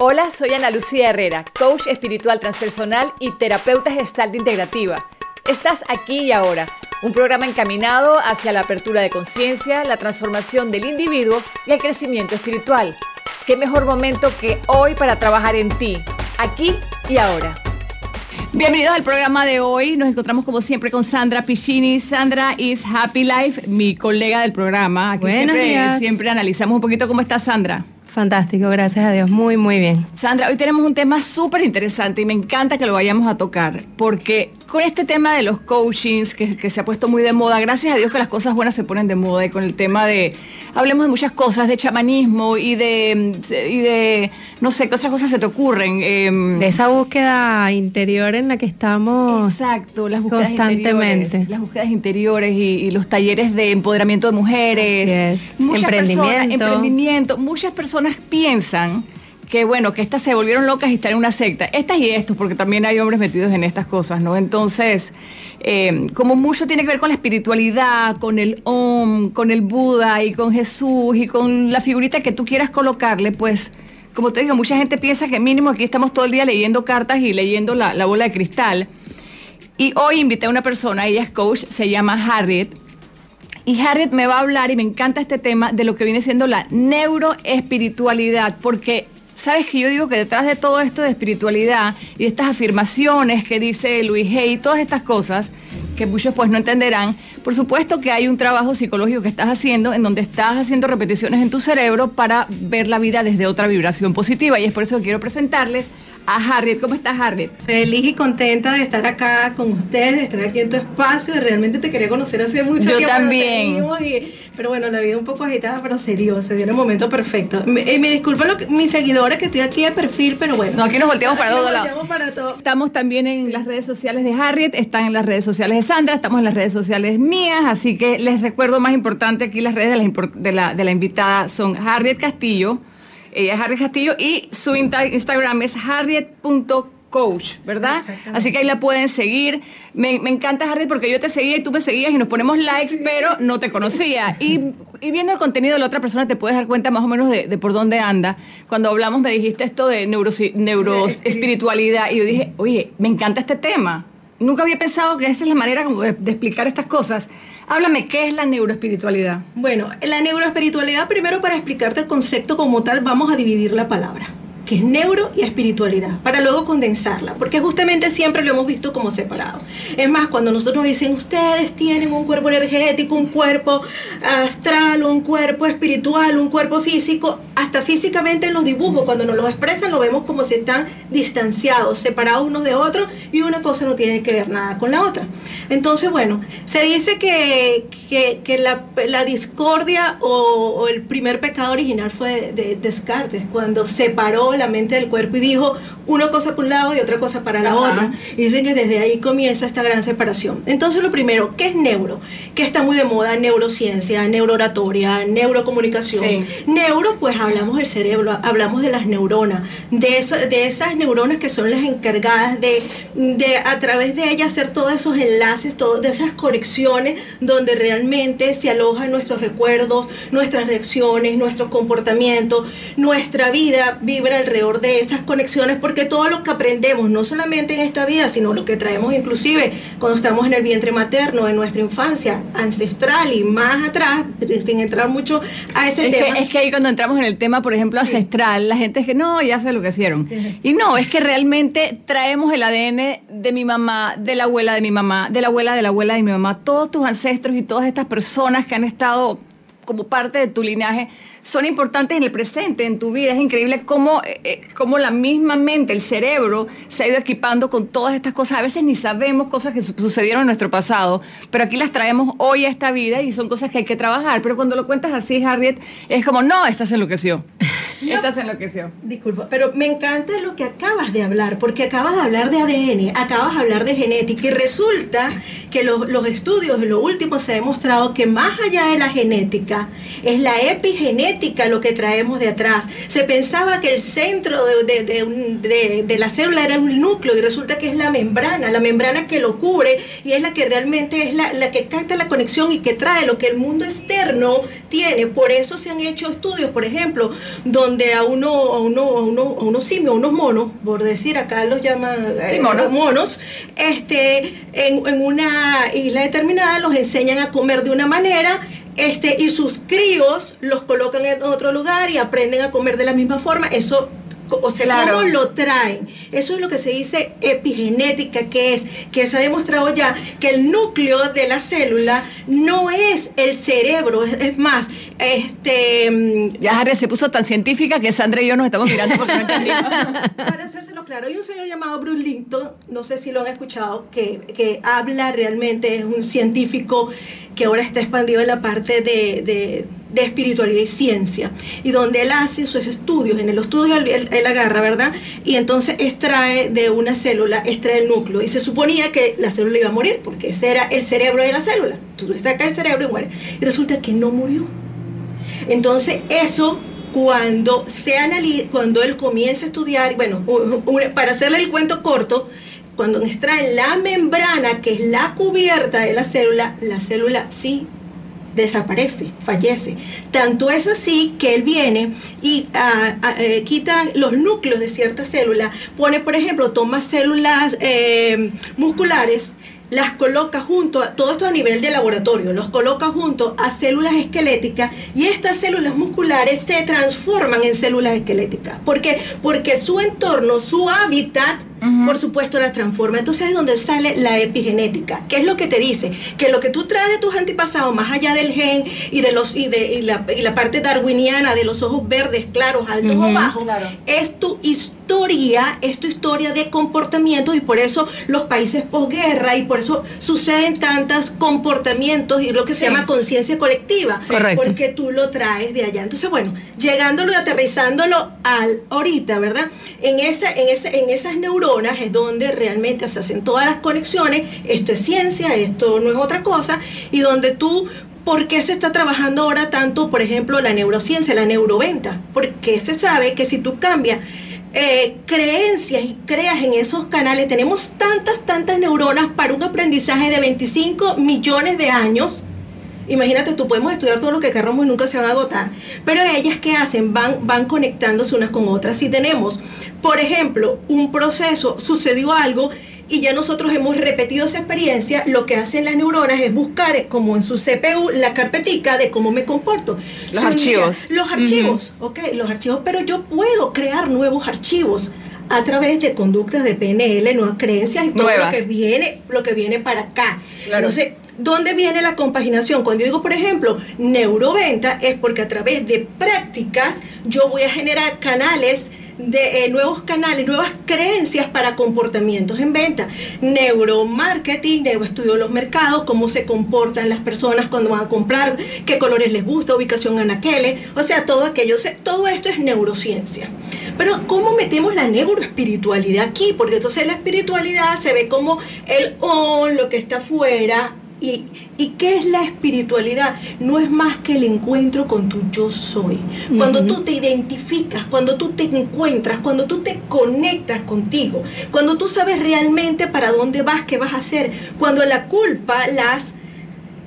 Hola, soy Ana Lucía Herrera, coach espiritual transpersonal y terapeuta gestal integrativa. Estás aquí y ahora, un programa encaminado hacia la apertura de conciencia, la transformación del individuo y el crecimiento espiritual. ¿Qué mejor momento que hoy para trabajar en ti, aquí y ahora? Bienvenidos al programa de hoy. Nos encontramos como siempre con Sandra Piccini. Sandra is Happy Life, mi colega del programa. Aquí Buenos siempre, días. siempre analizamos un poquito cómo está Sandra. Fantástico, gracias a Dios, muy, muy bien. Sandra, hoy tenemos un tema súper interesante y me encanta que lo vayamos a tocar, porque con este tema de los coachings que, que se ha puesto muy de moda, gracias a Dios que las cosas buenas se ponen de moda y con el tema de, hablemos de muchas cosas, de chamanismo y de, y de no sé, qué otras cosas se te ocurren. Em, De esa búsqueda interior en la que estamos. Exacto, las búsquedas constantemente. las búsquedas interiores y, y los talleres de empoderamiento de mujeres, Así es. Muchas Emprendimiento. personas- emprendimiento. Muchas personas piensan que bueno, que estas se volvieron locas y están en una secta, estas y estos, porque también hay hombres metidos en estas cosas, ¿no? Entonces, eh, como mucho tiene que ver con la espiritualidad, con el Om, con el Buda y con Jesús y con la figurita que tú quieras colocarle, pues como te digo, mucha gente piensa que mínimo aquí estamos todo el día leyendo cartas y leyendo la, la bola de cristal. Y hoy invité a una persona, ella es coach, se llama Harriet. Y Harriet me va a hablar, y me encanta este tema, de lo que viene siendo la neuroespiritualidad, porque sabes que yo digo que detrás de todo esto de espiritualidad y de estas afirmaciones que dice Luis Hay, todas estas cosas, que muchos pues no entenderán, por supuesto que hay un trabajo psicológico que estás haciendo en donde estás haciendo repeticiones en tu cerebro para ver la vida desde otra vibración positiva. Y es por eso que quiero presentarles a Harriet. ¿Cómo estás, Harriet? Feliz y contenta de estar acá con ustedes, de estar aquí en tu espacio. y Realmente te quería conocer hace mucho Yo tiempo. nos también. y- pero bueno, la vida un poco agitada, pero se dio, se dio en el momento perfecto. Me, eh, me disculpan mis seguidores que estoy aquí de perfil, pero bueno. No, aquí nos volteamos para todos lados. volteamos para todo. Estamos también en las redes sociales de Harriet, están en las redes sociales de Sandra, estamos en las redes sociales mías, así que les recuerdo más importante aquí las redes de la, impor- de la, de la invitada son Harriet Castillo, ella es Harriet Castillo y su Instagram es harriet.coach, ¿verdad? Así que ahí la pueden seguir. Me, me encanta Harriet porque yo te seguía y tú me seguías y nos ponemos likes, pero no te conocía. Y, y viendo el contenido de la otra persona te puedes dar cuenta más o menos de, de por dónde anda. Cuando hablamos me dijiste esto de neuroespiritualidad y yo dije, oye, me encanta este tema. Nunca había pensado que esa es la manera como de, de explicar estas cosas. Háblame, ¿qué es la neuroespiritualidad? Bueno, la neuroespiritualidad, primero para explicarte el concepto como tal, vamos a dividir la palabra, que es neuro y espiritualidad, para luego condensarla, porque justamente siempre lo hemos visto como separado. Es más, cuando nosotros nos dicen, ustedes tienen un cuerpo energético, un cuerpo astral, un cuerpo espiritual, un cuerpo físico, hasta físicamente en los dibujos, cuando nos los expresan, lo vemos como si están distanciados, separados unos de otros, y una cosa no tiene que ver nada con la otra. Entonces, bueno, se dice que, que, la discordia o, o el primer pecado original fue de, de Descartes, cuando separó la mente del cuerpo y dijo una cosa por un lado y otra cosa para la Ajá. otra. Y dicen que desde ahí comienza esta gran separación. Entonces, lo primero, ¿qué es neuro? Que está muy de moda, neurociencia, neurooratoria, neurocomunicación. Sí. Neuro, pues hablamos del cerebro, hablamos de las neuronas, de, eso- de esas neuronas que son las encargadas de, de a través de ellas hacer todos esos enlaces, todas de esas conexiones donde realmente se alojan nuestros recuerdos, nuestras reacciones, nuestros comportamientos, nuestra vida vibra alrededor de esas conexiones porque todo lo que aprendemos, no solamente en esta vida, sino lo que traemos inclusive cuando estamos en el vientre materno, en nuestra infancia ancestral y más atrás, sin entrar mucho a ese Es tema. que, es que ahí cuando entramos en el tema, por ejemplo, ancestral, la gente es que no, ya sé lo que hicieron. Sí. Y no, es que realmente traemos el ADN de mi mamá, de la abuela de mi mamá, de la abuela de la abuela de mi mamá. Todos tus ancestros y todas estas personas que han estado como parte de tu linaje son importantes en el presente, en tu vida. Es increíble cómo, eh, eh, cómo la misma mente, el cerebro, se ha ido equipando con todas estas cosas. A veces ni sabemos cosas que su- sucedieron en nuestro pasado, pero aquí las traemos hoy a esta vida y son cosas que hay que trabajar. Pero cuando lo cuentas así, Harriet, es como, no, esta se enloqueció. Esta se enloqueció. Disculpa, pero me encanta lo que acabas de hablar, porque acabas de hablar de ADN, acabas de hablar de genética y resulta que los, los estudios lo último se ha demostrado que más allá de la genética, es la epigenética lo que traemos de atrás. Se pensaba que el centro de, de- de la célula era un núcleo y resulta que es la membrana, la membrana que lo cubre y es la que realmente es la, la que capta la conexión y que trae lo que el mundo externo tiene. Por eso se han hecho estudios, por ejemplo, donde a uno, a uno, a uno, a unos simios, a unos monos, por decir, acá los llaman Sí, eh, monos. monos, este, en, en una isla determinada los enseñan a comer de una manera, este, y sus críos los colocan en otro lugar y aprenden a comer de la misma forma. Eso o sea, Claro. cómo lo traen. Eso es lo que se dice epigenética, que es que se ha demostrado ya que el núcleo de la célula no es el cerebro, es, es más, este mm, Ya Harriet se puso tan científica que Sandra y yo nos estamos mirando porque no entendimos. para hacérselo claro, hay un señor llamado Bruce Linton, no sé si lo han escuchado, que, que habla realmente, es un científico que ahora está expandido en la parte de, de- de espiritualidad y ciencia, y donde él hace sus estudios, en el estudio él, agarra, ¿verdad? Y entonces extrae de una célula, extrae el núcleo, y se suponía que la célula iba a morir, porque ese era el cerebro de la célula, tú le sacas el cerebro y muere, y resulta que no murió. Entonces, eso cuando se anali- cuando él comienza a estudiar, bueno, para hacerle el cuento corto, cuando extraen la membrana, que es la cubierta de la célula, la célula sí desaparece, fallece. Tanto es así que él viene y ah, ah, eh, quita los núcleos de ciertas células, pone, por ejemplo, toma células eh, musculares, las coloca junto a todo esto a nivel de laboratorio, los coloca junto a células esqueléticas y estas células musculares se transforman en células esqueléticas. ¿Por qué? Porque su entorno, su hábitat, por supuesto, las transforma. Entonces es donde sale la epigenética. ¿Qué es lo que te dice? Que lo que tú traes de tus antepasados, más allá del gen y de los y de y la, y la parte darwiniana de los ojos verdes, claros, altos o bajos, claro. es tu historia, es tu historia de comportamientos y por eso los países posguerra y por eso suceden tantos comportamientos y lo que se llama conciencia colectiva, Sí. Correcto. porque tú lo traes de allá. Entonces, bueno, llegándolo y aterrizándolo al ahorita, ¿verdad? En esa en ese en esas neuronas es donde realmente se hacen todas las conexiones, esto es ciencia, esto no es otra cosa y donde tú ¿Por qué se está trabajando ahora tanto, por ejemplo, la neurociencia, la neuroventa? Porque se sabe que si tú cambias eh, creencias y creas en esos canales, tenemos tantas, tantas neuronas para un aprendizaje de 25 millones de años. Imagínate, tú podemos estudiar todo lo que queramos y nunca se van a agotar. Pero ellas, ¿qué hacen? Van, van conectándose unas con otras. Si tenemos, por ejemplo, un proceso, sucedió algo y ya nosotros hemos repetido esa experiencia, lo que hacen las neuronas es buscar, eh, como en su CPU, la carpetica de cómo me comporto. Los Si un día- archivos. los archivos, ok, los archivos, pero yo puedo crear nuevos archivos a través de conductas de PNL, nuevas creencias y todo Nuevas. lo que viene, lo que viene para acá. Claro. Entonces, ¿dónde viene la compaginación? Cuando yo digo, por ejemplo, neuroventa, es porque a través de prácticas yo voy a generar canales de eh, nuevos canales, nuevas creencias para comportamientos en venta. Neuromarketing, estudio los mercados, cómo se comportan las personas cuando van a comprar, qué colores les gusta, ubicación anaqueles, o sea, todo aquello, todo esto es neurociencia. Pero ¿cómo metemos la neuroespiritualidad aquí? Porque entonces la espiritualidad se ve como el on, lo que está afuera, ¿Y, ¿Y qué es la espiritualidad? No es más que el encuentro con tu yo soy. Cuando tú te identificas, cuando tú te encuentras, cuando tú te conectas contigo, cuando tú sabes realmente para dónde vas, qué vas a hacer, cuando la culpa la has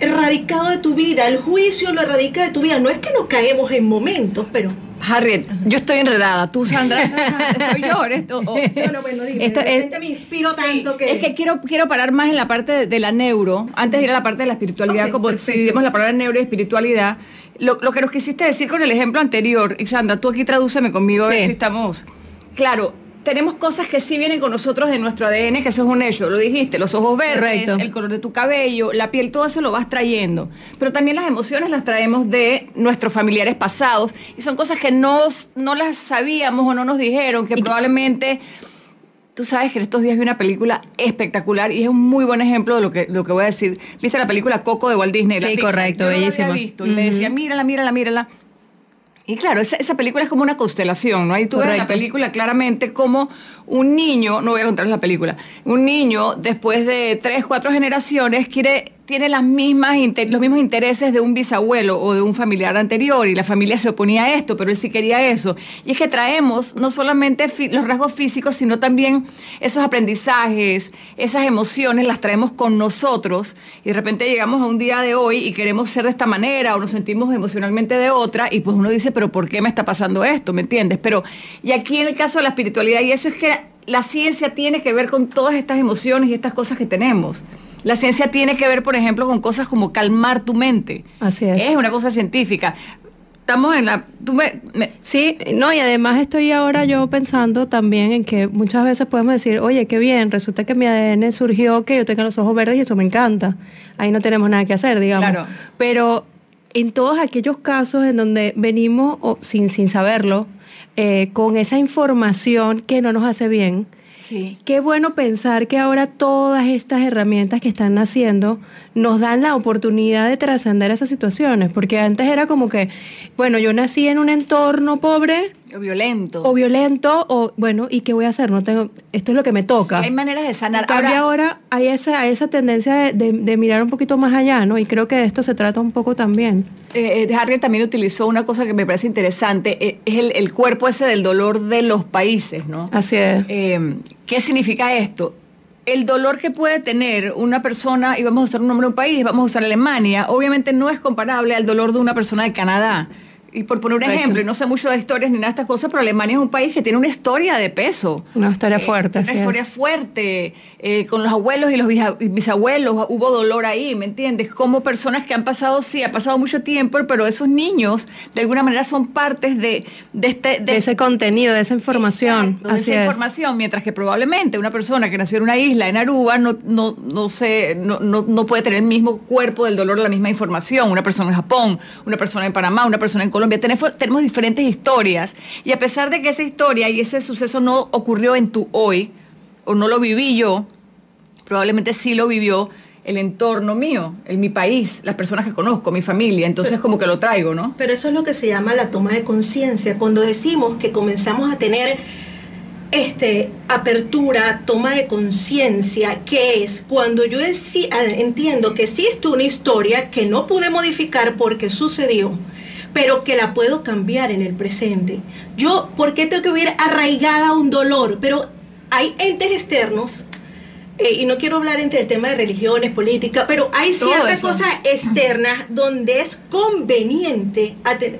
erradicado de tu vida, el juicio lo erradica de tu vida. No es que no caemos en momentos, pero... Harriet, yo estoy enredada. Tú, Sandra, soy yo. eres tú. O- Bueno, bueno, dime, Esto de es- repente me inspiro tanto que... Es que quiero, quiero parar más en la parte de, de la neuro, antes de ir a la parte de la espiritualidad, como perfecto. dividimos la palabra neuro y espiritualidad. Lo, lo que nos quisiste decir con el ejemplo anterior, y Sandra, tú aquí tradúceme conmigo a ver Sí. si estamos. Claro, tenemos cosas que sí vienen con nosotros de nuestro ADN, que eso es un hecho, lo dijiste, los ojos verdes, Correcto. el color de tu cabello, la piel, todo eso lo vas trayendo. Pero también las emociones las traemos de nuestros familiares pasados, y son cosas que no, no las sabíamos o no nos dijeron, que probablemente Tú sabes que en estos días vi una película espectacular y es un muy buen ejemplo de lo que, lo que voy a decir. ¿Viste la película Coco de Walt Disney? La Sí, Pixar? correcto, Yo no la había visto y me decía, mírala, mírala, mírala. Y claro, esa, esa película es como una constelación, ¿no? Ahí tú ves la película claramente como un niño, no voy a contarles la película, un niño después de tres, cuatro generaciones quiere tiene los mismos intereses de un bisabuelo o de un familiar anterior y la familia se oponía a esto, pero él sí quería eso. Y es que traemos no solamente los rasgos físicos, sino también esos aprendizajes, esas emociones, las traemos con nosotros y de repente llegamos a un día de hoy y queremos ser de esta manera o nos sentimos emocionalmente de otra y pues uno dice, pero ¿por qué me está pasando esto? ¿Me entiendes? Pero, y aquí en el caso de la espiritualidad, y eso es que la ciencia tiene que ver con todas estas emociones y estas cosas que tenemos. La ciencia tiene que ver, por ejemplo, con cosas como calmar tu mente. Así es. Es una cosa científica. Estamos en la... Sí, no, y además estoy ahora yo pensando también en que muchas veces podemos decir, oye, qué bien, resulta que mi ADN surgió que yo tenga los ojos verdes y eso me encanta. Ahí no tenemos nada que hacer, digamos. Claro. Pero en todos aquellos casos en donde venimos sin, sin saberlo, eh, con esa información que no nos hace bien, Sí. Qué bueno pensar que ahora todas estas herramientas que están naciendo nos dan la oportunidad de trascender esas situaciones, porque antes era como que, bueno, yo nací en un entorno pobre, o violento. O violento, o bueno, ¿y qué voy a hacer? No tengo, esto es lo que me toca. hay maneras de sanar. ahora, ahora hay esa, esa tendencia de, mirar un poquito más allá, ¿no? Y creo que de esto se trata un poco también. Eh, eh Harriet también utilizó una cosa que me parece interesante, eh, es el, el, cuerpo ese del dolor de los países, ¿no? Así es. Eh, ¿Qué significa esto? el dolor que puede tener una persona, y vamos a usar un nombre de un país, vamos a usar Alemania, obviamente no es comparable al dolor de una persona de Canadá. Y por poner un ejemplo, y no sé mucho de historias ni nada de estas cosas, pero Alemania es un país que tiene una historia de peso. Una historia eh, fuerte. Una historia fuerte. Eh, con los abuelos y los bisabuelos hubo dolor ahí, ¿me entiendes? Como personas que han pasado, sí, ha pasado mucho tiempo, pero esos niños de alguna manera son partes de, de, este, de, ese contenido, de esa información. de esa información, mientras que probablemente una persona que nació en una isla, en Aruba, no, no, no, sé, no, no, no puede tener el mismo cuerpo del dolor, la misma información. Una persona en Japón, una persona en Panamá, una persona en Colombia Colombia. Tenemos, diferentes historias y a pesar de que esa historia y ese suceso no ocurrió en tu hoy, o no lo viví yo, probablemente sí lo vivió el entorno mío, en mi país, las personas que conozco, mi familia, entonces como que lo traigo, ¿no? Pero eso es lo que se llama la toma de conciencia, cuando decimos que comenzamos a tener este apertura, toma de conciencia, que es cuando yo ah, entiendo que existe una historia que no pude modificar porque sucedió, pero que la puedo cambiar en el presente. Yo, ¿por qué tengo que vivir arraigada a un dolor? Pero hay entes externos, eh, y no quiero hablar entre el tema de religiones, política, pero hay ciertas cosas externas donde es conveniente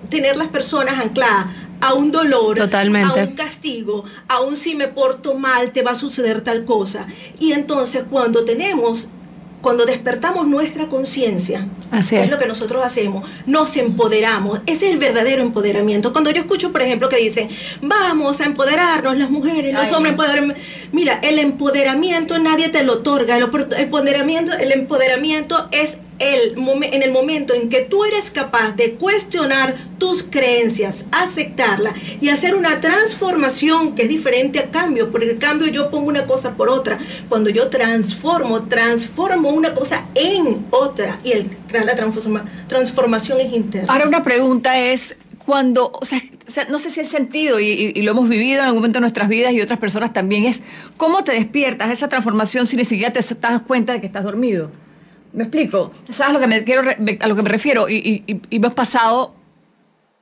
tener las personas ancladas a un dolor, Totalmente. a un castigo, a un si me porto mal te va a suceder tal cosa. Y entonces cuando tenemos cuando despertamos nuestra conciencia, es. lo que nosotros hacemos, nos empoderamos. Ese es el verdadero empoderamiento. Cuando yo escucho, por ejemplo, que dicen, vamos a empoderarnos, las mujeres, los hombres, Mira, el empoderamiento nadie te lo otorga. El, empoderamiento, el empoderamiento es el, en el momento en que tú eres capaz de cuestionar tus creencias, aceptarla y hacer una transformación que es diferente a cambio, porque el cambio yo pongo una cosa por otra. Cuando yo transformo, transformo una cosa en otra y el, la transformación es interna. Ahora una pregunta es, cuando, o sea, no sé si es sentido y, y, lo hemos vivido en algún momento de nuestras vidas y otras personas también, es cómo te despiertas esa transformación si ni siquiera te das cuenta de que estás dormido. ¿Me explico? ¿Sabes a lo que me, quiero, a lo que me refiero? Y, y, y, me has pasado...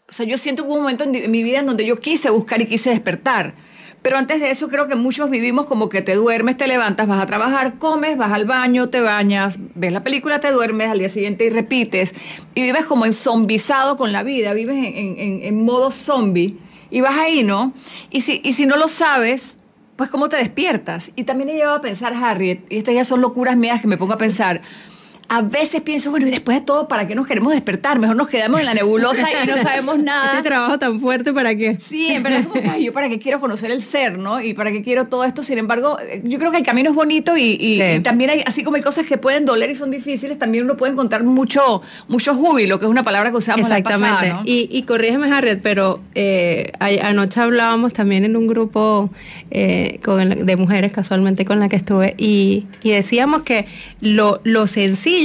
O sea, yo siento que hubo un momento en mi vida en donde yo quise buscar y quise despertar. Pero antes de eso creo que muchos vivimos como que te duermes, te levantas, vas a trabajar, comes, vas al baño, te bañas, ves la película, te duermes, al día siguiente y repites. Y vives como enzombizado con la vida, vives en, en, modo zombie. Y vas ahí, ¿no? Y si, y si no lo sabes, pues cómo te despiertas. Y también he llevado a pensar, Harriet, y estas ya son locuras mías que me pongo a pensar, a veces pienso, bueno, y después de todo, ¿para qué nos queremos despertar? Mejor nos quedamos en la nebulosa y no sabemos nada. Este trabajo tan fuerte, ¿para qué? Sí, en verdad, como yo para qué quiero conocer el ser, ¿no? Y para qué quiero todo esto. Sin embargo, yo creo que el camino es bonito y, también hay, así como hay cosas que pueden doler y son difíciles, también uno puede encontrar mucho, mucho júbilo, que es una palabra que usamos Exactamente. la pasada, y, y corrígeme, Harriet, pero eh, anoche hablábamos también en un grupo eh, con de mujeres, casualmente, con la que estuve, y, y decíamos que lo, lo sencillo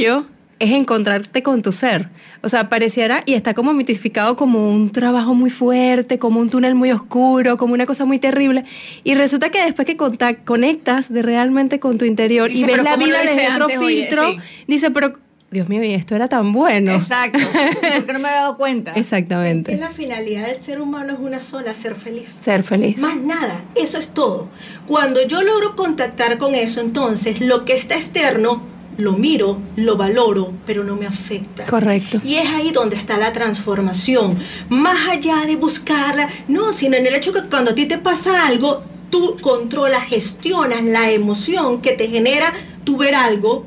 es encontrarte con tu ser. O sea, pareciera y está como mitificado como un trabajo muy fuerte, como un túnel muy oscuro, como una cosa muy terrible. Y resulta que después que conectas de realmente con tu interior y ves la vida desde otro filtro, dice, pero Dios mío, y esto era tan bueno. Exacto. Porque no me había dado cuenta. Exactamente. Es que la finalidad del ser humano es una sola, ser feliz. Ser feliz. Más nada, eso es todo. Cuando yo logro contactar con eso, entonces lo que está externo lo miro, lo valoro, pero no me afecta. Correcto. Y es ahí donde está la transformación. Más allá de buscarla, no, sino en el hecho que cuando a ti te pasa algo, tú controlas, gestionas la emoción que te genera tú ver algo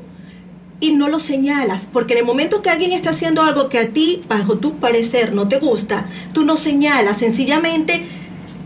y no lo señalas, porque en el momento que alguien está haciendo algo que a ti, bajo tu parecer, no te gusta, tú no señalas, sencillamente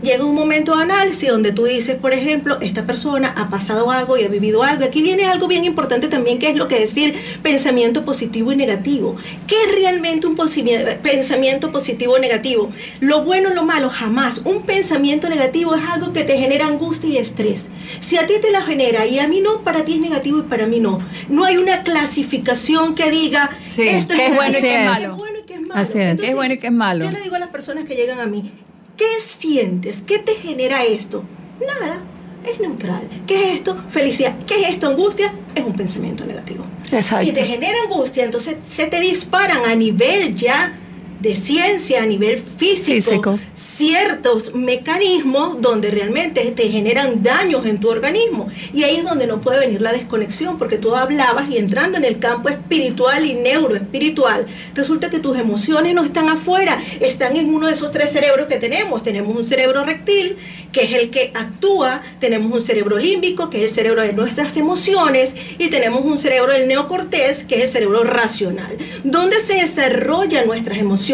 llega un momento de análisis donde tú dices, por ejemplo, esta persona ha pasado algo y ha vivido algo. Aquí viene algo bien importante también, que es lo que decir pensamiento positivo y negativo. ¿Qué es realmente un pensamiento positivo o negativo? Lo bueno o lo malo, jamás. Un pensamiento negativo es algo que te genera angustia y estrés. Si a ti te la genera y a mí no, para ti es negativo y para mí no. No hay una clasificación que diga esto es, bueno y qué es bueno y qué es malo. Así es. es bueno y qué es malo. Yo le digo a las personas que llegan a mí, ¿Qué sientes? ¿Qué te genera esto? Nada, es neutral. ¿Qué es esto? Felicidad. ¿Qué es esto? Angustia. Es un pensamiento negativo. Exacto. Si te genera angustia, entonces se te disparan a nivel ya de ciencia a nivel físico, ciertos mecanismos donde realmente te generan daños en tu organismo. Y ahí es donde no puede venir la desconexión, porque tú hablabas y entrando en el campo espiritual y neuroespiritual, resulta que tus emociones no están afuera, están en uno de esos tres cerebros que tenemos. Tenemos un cerebro rectil, que es el que actúa, tenemos un cerebro límbico, que es el cerebro de nuestras emociones, y tenemos un cerebro del neocortés, que es el cerebro racional, donde se desarrollan nuestras emociones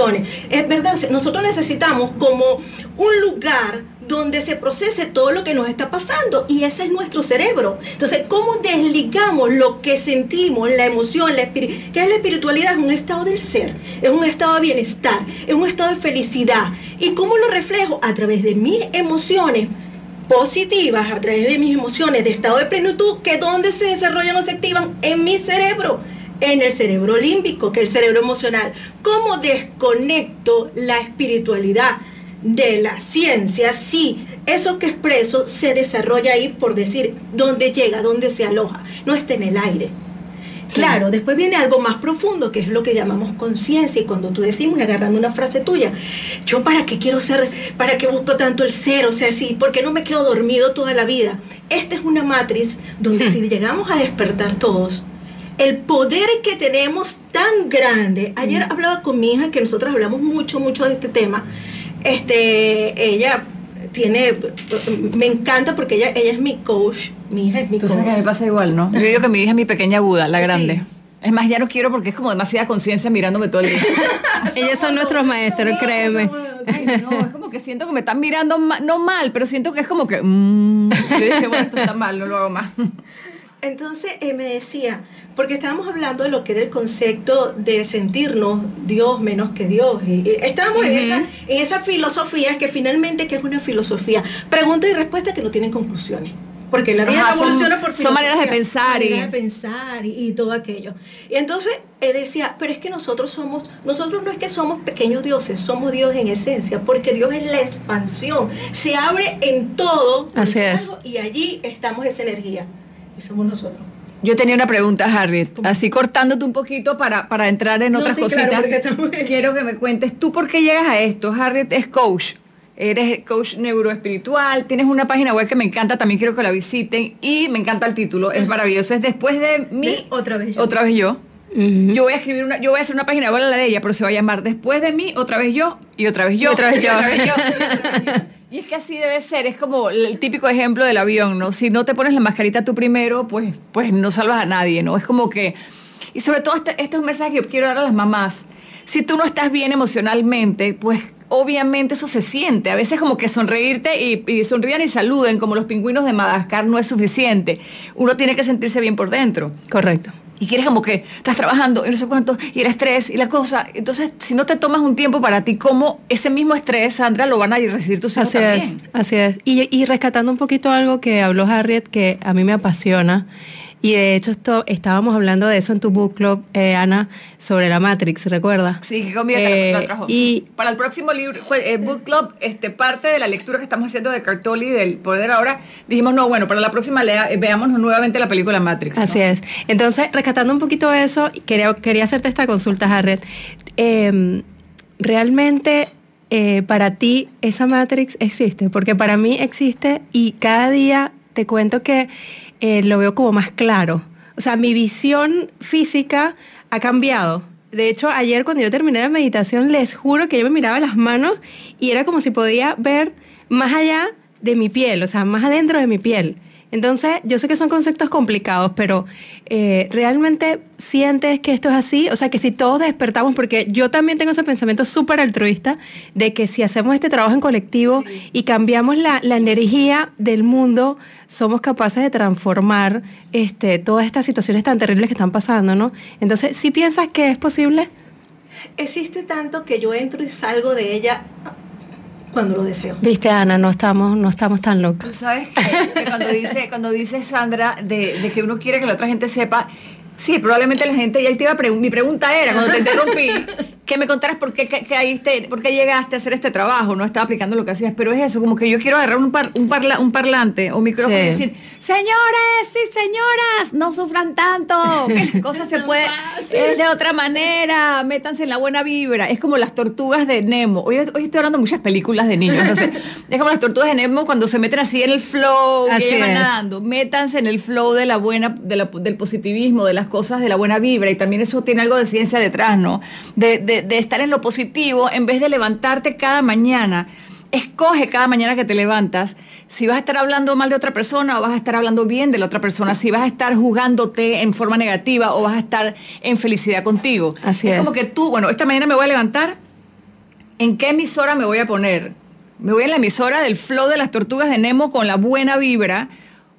es verdad, nosotros necesitamos como un lugar donde se procese todo lo que nos está pasando y ese es nuestro cerebro. Entonces, ¿cómo desligamos lo que sentimos, la emoción, la que es la espiritualidad? Es un estado del ser, es un estado de bienestar, es un estado de felicidad. ¿Y cómo lo reflejo? A través de mis emociones positivas, a través de mis emociones de estado de plenitud, que donde se desarrollan o se activan en mi cerebro en el cerebro límbico, que es el cerebro emocional. ¿Cómo desconecto la espiritualidad de la ciencia si eso que expreso se desarrolla ahí por decir dónde llega, dónde se aloja? No está en el aire. Claro, después viene algo más profundo, que es lo que llamamos conciencia. Y cuando tú decimos, agarrando una frase tuya, yo para qué quiero ser, para qué busco tanto el ser, o sea, sí, ¿por qué no me quedo dormido toda la vida? Esta es una matriz donde si llegamos a despertar todos, el poder que tenemos tan grande. Ayer hablaba con mi hija, que nosotros hablamos mucho, mucho de este tema. Este, ella tiene, me encanta porque ella, ella es mi coach, mi hija es mi coach. que me pasa igual, ¿no? Yo digo que mi hija es mi pequeña Buda, la grande. Es más, ya no quiero porque es como demasiada conciencia mirándome todo el día. Ellos son nuestros maestros, créeme. no, es como que siento que me están mirando no mal, pero siento que es como que... Mmm, yo dije, bueno, esto está mal, no lo hago más. Entonces eh, me decía, porque estábamos hablando de lo que era el concepto de sentirnos Dios menos que Dios. Y, estábamos en, esa, en esa filosofía que finalmente, que es una filosofía? Pregunta y respuesta que no tienen conclusiones. Porque la vida evoluciona por Son maneras de pensar. y... de pensar y, todo aquello. Y entonces él decía, pero es que nosotros somos, nosotros no es que somos pequeños dioses, somos Dios en esencia, porque Dios es la expansión, se abre en todo Así es. y allí estamos esa energía somos nosotros. Yo tenía una pregunta, Harriet, así cortándote un poquito para, para entrar en otras cositas. Quiero que me cuentes, ¿tú por qué llegas a esto? Harriet es coach, eres coach neuroespiritual, tienes una página web que me encanta, también quiero que la visiten y me encanta el título, es maravilloso, es después de mí, otra vez yo. Otra vez yo. Yo voy a escribir una, yo voy a hacer una página web a la de ella, pero se va a llamar Después de mí, otra vez yo, y otra vez yo, otra vez yo. Y es que así debe ser, es como el típico ejemplo del avión, ¿no? Si no te pones la mascarita tú primero, pues, pues no salvas a nadie, ¿no? Es como que... Y sobre todo este, este es un mensaje que yo quiero dar a las mamás. Si tú no estás bien emocionalmente, pues obviamente eso se siente. A veces como que sonreírte y, y, sonrían y saluden como los pingüinos de Madagascar no es suficiente. Uno tiene que sentirse bien por dentro. Correcto y quieres como que estás trabajando y no sé cuánto, y el estrés y la cosa. Entonces, si no te tomas un tiempo para ti, ¿cómo ese mismo estrés, Sandra, lo van a recibir tus hijos así Es, así es. Y, y rescatando un poquito algo que habló Harriet, que a mí me apasiona, Y de hecho esto, estábamos hablando de eso en tu book club, eh, Ana, sobre la Matrix, ¿recuerdas? Sí, que conviene Eh, y- para el próximo libro, eh, book club, este, parte de la lectura que estamos haciendo de Cartoli del Poder ahora, dijimos, no, bueno, para la próxima lea, eh, veamos nuevamente la película Matrix. ¿no? Así es. Entonces, rescatando un poquito eso, quería, quería hacerte esta consulta, Harriet. Eh, ¿Realmente eh, para ti esa Matrix existe? Porque para mí existe y cada día te cuento que eh, lo veo como más claro. O sea, mi visión física ha cambiado. De hecho, ayer cuando yo terminé la meditación, les juro que yo me miraba las manos y era como si podía ver más allá de mi piel, o sea, más adentro de mi piel. Entonces, yo sé que son conceptos complicados, pero eh, ¿realmente sientes que esto es así? O sea, que si todos despertamos, porque yo también tengo ese pensamiento súper altruista de que si hacemos este trabajo en colectivo y cambiamos la, la energía del mundo, somos capaces de transformar este, todas estas situaciones tan terribles que están pasando, ¿no? Entonces, ¿sí piensas que es posible? Existe tanto que yo entro y salgo de ella cuando lo deseo. Viste, Ana, no estamos, no estamos tan locos. Tú sabes que, que cuando dice cuando dice Sandra de, de que uno quiere que la otra gente sepa, sí, probablemente la gente, y ahí te iba a preguntar, mi pregunta era, cuando te interrumpí, que me contaras por qué, que, caíste, por qué llegaste a hacer este trabajo, no estaba aplicando lo que hacías, pero es eso, como que yo quiero agarrar un, par- un, parla- un parlante o micrófono Sí. y decir, señores y señoras, no sufran tanto, que las cosas se fácil. es de otra manera, métanse en la buena vibra, es como las tortugas de Nemo, hoy, hoy estoy hablando de muchas películas de niños, entonces, es como las tortugas de Nemo cuando se meten así en el flow, Así que van nadando, métanse en el flow de la buena, de la- del positivismo, de las cosas, de la buena vibra, y también eso tiene algo de ciencia detrás, ¿no? De, de- de estar en lo positivo en vez de levantarte cada mañana. Escoge cada mañana que te levantas si vas a estar hablando mal de otra persona o vas a estar hablando bien de la otra persona, si vas a estar juzgándote en forma negativa o vas a estar en felicidad contigo. Así es es. como que tú, bueno, esta mañana me voy a levantar ¿En qué emisora me voy a poner? ¿Me voy en la emisora del flow de las tortugas de Nemo con la buena vibra?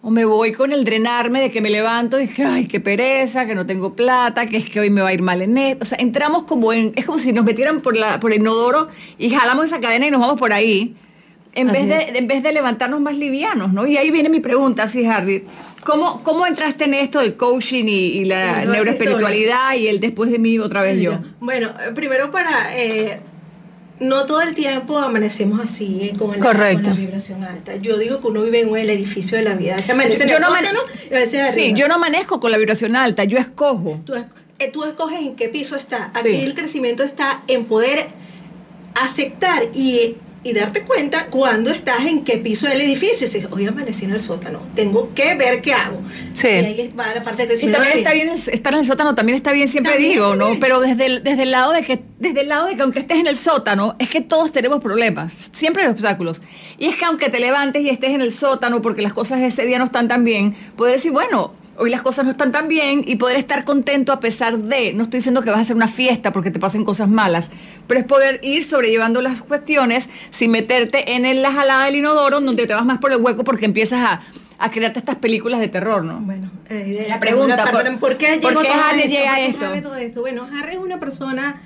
¿O me voy con el drenarme de que me levanto y que, ay, qué pereza, que no tengo plata, que es que hoy me va a ir mal en esto? O sea, entramos como en, es como si nos metieran por, la, por el inodoro y jalamos esa cadena y nos vamos por ahí. En Así vez, de, en vez de levantarnos más livianos, ¿no? Y ahí viene mi pregunta, sí, Harry. ¿Cómo, ¿Cómo entraste en esto del coaching y, y la neuroespiritualidad y el después de mí otra vez yo? Bueno, primero para... eh, no todo el tiempo amanecemos así, eh, con, la, Correcto. con la vibración alta. Yo digo que uno vive en el edificio de la vida. Se amanece en Yo el no sótano y a veces Sí, yo no manejo con la vibración alta, yo escojo. Tú, eh, tú escoges en qué piso está. Aquí Sí. el crecimiento está en poder aceptar y, y darte cuenta cuando estás en qué piso del edificio. Y dices, hoy amanecí en el sótano, tengo que ver qué hago. Sí. Y ahí va la parte del Y también está bien estar en el sótano, también está bien, siempre También digo, ¿no? bien. Pero desde el, desde el lado de que, desde el lado de que aunque estés en el sótano, es que todos tenemos problemas, siempre hay obstáculos. Y es que aunque te levantes y estés en el sótano porque las cosas ese día no están tan bien, puedes decir, bueno, hoy las cosas no están tan bien y poder estar contento a pesar de, no estoy diciendo que vas a hacer una fiesta porque te pasen cosas malas, pero es poder ir sobrellevando las cuestiones sin meterte en el- la jalada del inodoro donde te vas más por el hueco porque empiezas a, a crearte estas películas de terror, ¿no? Bueno, eh, La pregunta, ¿por- ¿por, qué por qué todo Harry esto? llega a ¿Por qué esto? Harry todo esto? Bueno, Harry es una persona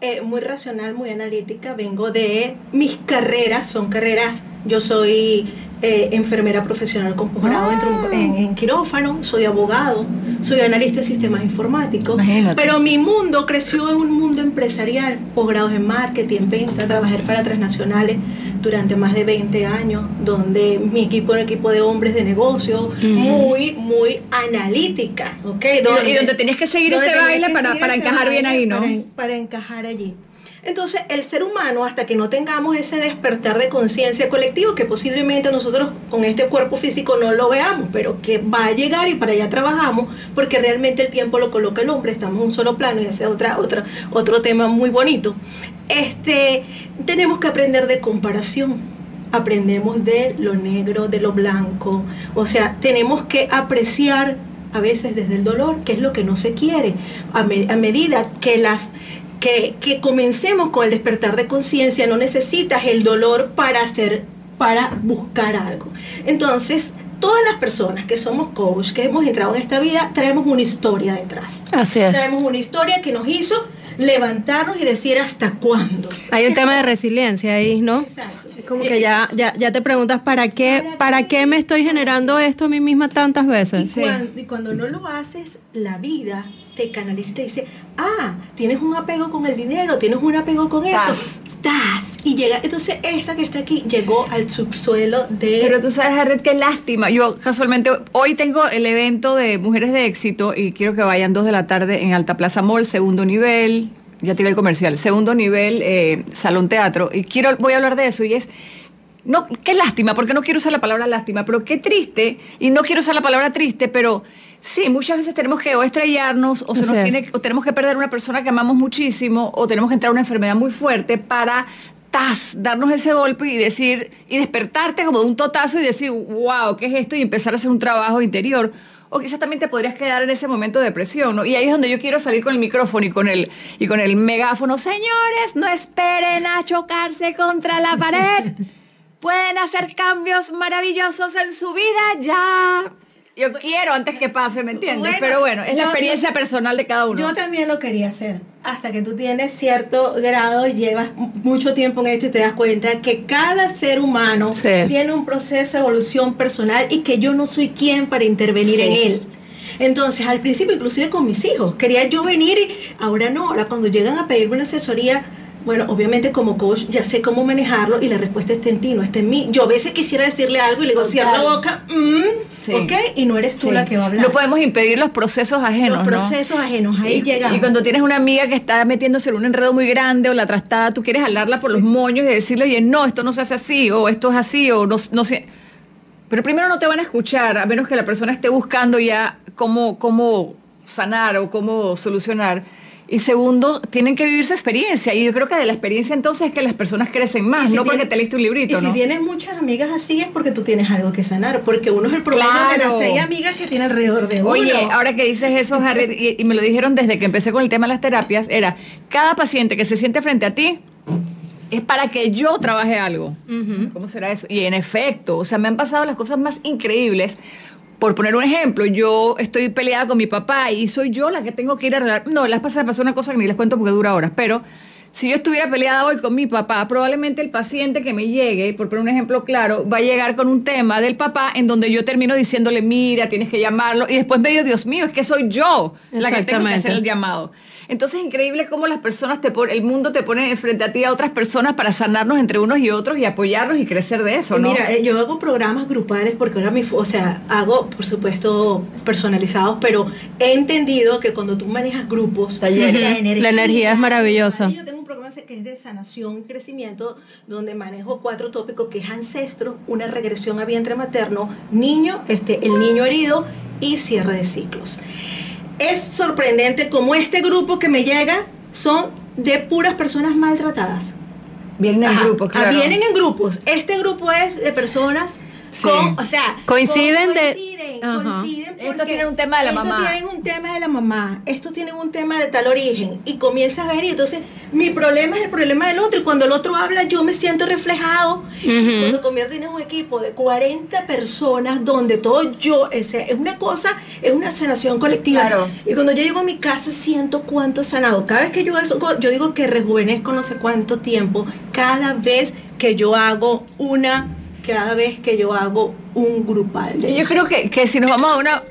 eh, muy racional, muy analítica. Vengo de mis carreras, son carreras. Yo soy eh, enfermera profesional con posgrado Ah. en, en quirófano, soy abogado, soy analista de sistemas informáticos. Imagínate. Pero mi mundo creció en un mundo empresarial, posgrados en marketing, venta, trabajé para transnacionales durante más de 20 años, donde mi equipo era un equipo de hombres de negocio, muy, muy analítica, ¿ok? y donde tenías que seguir ese baile para- para encajar bien ahí, ¿no? Para, para encajar allí. Entonces, el ser humano, hasta que no tengamos ese despertar de conciencia colectivo, que posiblemente nosotros con este cuerpo físico no lo veamos, pero que va a llegar y para allá trabajamos, porque realmente el tiempo lo coloca el hombre, estamos en un solo plano y ese es otra, otro tema muy bonito. Este, tenemos que aprender de comparación. Aprendemos de lo negro, de lo blanco. O sea, tenemos que apreciar a veces desde el dolor, que es lo que no se quiere. A medida que las que, que comencemos con el despertar de conciencia, no necesitas el dolor para hacer, para buscar algo. Entonces, todas las personas que somos coach, que hemos entrado en esta vida, traemos una historia detrás. Así es. Traemos una historia que nos hizo levantarnos y decir hasta cuándo. Hay un tema de resiliencia ahí, ¿no? Exacto. Es como que ya, ya, ya te preguntas, ¿para qué, ¿para qué me estoy generando esto a mí misma tantas veces? Y, cuando, y cuando no lo haces, la vida te canaliza y te dice, ah, tienes un apego con el dinero, tienes un apego con esto. Tas. Tas. Y llega, entonces esta que está aquí llegó al subsuelo de... Pero tú sabes, Harriet, qué lástima. Yo casualmente hoy tengo el evento de Mujeres de Éxito y quiero que vayan dos de la tarde en Alta Plaza Mall, segundo nivel. Ya tiré el comercial, segundo nivel, eh, salón teatro. Y quiero, voy a hablar de eso y es. No, qué lástima, porque no quiero usar la palabra lástima, pero qué triste, y no quiero usar la palabra triste, pero sí, muchas veces tenemos que o estrellarnos, o, se Así nos es. tiene, o tenemos que perder una persona que amamos muchísimo, o tenemos que entrar a una enfermedad muy fuerte para tas, darnos ese golpe y decir, y despertarte como de un totazo y decir, wow, ¿qué es esto? Y empezar a hacer un trabajo interior. O quizás también te podrías quedar en ese momento de depresión, ¿no? Y ahí es donde yo quiero salir con el micrófono y con el, y con el megáfono. Señores, no esperen a chocarse contra la pared. Pueden hacer cambios maravillosos en su vida ya. Yo quiero antes que pase, ¿me entiendes? Bueno, Pero bueno, es la yo- experiencia personal de cada uno. Yo también lo quería hacer. Hasta que tú tienes cierto grado y llevas mucho tiempo en esto y te das cuenta que cada ser humano Sí. tiene un proceso de evolución personal y que yo no soy quien para intervenir Sí. en él. Entonces, al principio, inclusive con mis hijos, quería yo venir y ahora no, ahora cuando llegan a pedirme una asesoría, bueno, obviamente como coach ya sé cómo manejarlo y la respuesta está en ti, no está en mí. Yo a veces quisiera decirle algo y le digo, Total. cierra la boca, mm, Sí. ok, y no eres tú Sí. la que va a hablar. No podemos impedir los procesos ajenos, Los ¿no? procesos ajenos, ahí y, llegamos. y cuando tienes una amiga que está metiéndose en un enredo muy grande o la trastada, tú quieres jalarla por los moños y decirle, oye, no, esto no se hace así, o esto es así, o no, no sé. Pero primero no te van a escuchar, a menos que la persona esté buscando ya cómo, cómo sanar o cómo solucionar. Y segundo, tienen que vivir su experiencia. Y yo creo que de la experiencia entonces es que las personas crecen más, si no porque te leíste un librito, Y si tienes muchas amigas así es porque tú tienes algo que sanar, porque uno es el promedio de las seis amigas que tiene alrededor de uno. Oye, ahora que dices eso, Harriet, y, y me lo dijeron desde que empecé con el tema de las terapias, era, cada paciente que se siente frente a ti es para que yo trabaje algo. ¿Cómo será eso? Y en efecto, o sea, me han pasado las cosas más increíbles. Por poner un ejemplo, yo estoy peleada con mi papá y soy yo la que tengo que ir a arreglar. No, las pasadas pasó una cosa que ni les cuento porque dura horas, pero si yo estuviera peleada hoy con mi papá, probablemente el paciente que me llegue, por poner un ejemplo claro, va a llegar con un tema del papá en donde yo termino diciéndole, mira, tienes que llamarlo, y después me digo, Dios mío, es que soy yo la que tengo que hacer el llamado. Entonces es increíble cómo las personas te ponen, el mundo te pone frente a ti a otras personas para sanarnos entre unos y otros y apoyarnos y crecer de eso, ¿no? Mira, eh, yo hago programas grupales porque ahora mi, o sea, hago, por supuesto, personalizados, pero he entendido que cuando tú manejas grupos, Talleres. la energía, La energía es maravillosa. Yo tengo un programa que es de sanación y crecimiento, donde manejo cuatro tópicos, que es ancestro, una regresión a vientre materno, niño, este, el niño herido y cierre de ciclos. Es sorprendente como este grupo que me llega son de puras personas maltratadas. Vienen en Ajá. grupos, Ah, claro. vienen en grupos. Este grupo es de personas Sí. con, o sea, Coinciden con- de- coinciden, coinciden Esto porque tiene un tema de la esto mamá. tienen un tema de la mamá, esto tiene un tema de tal origen y comienza a ver y entonces mi problema es el problema del otro y cuando el otro habla yo me siento reflejado y cuando convierten en un equipo de 40 personas donde todo yo, ese, es una cosa, es una sanación colectiva Claro. y cuando yo llego a mi casa siento cuánto he sanado. Cada vez que yo eso, yo digo que rejuvenezco no sé cuánto tiempo, cada vez que yo hago una, cada vez que yo hago un grupal. de yo creo que, que si nos vamos a una...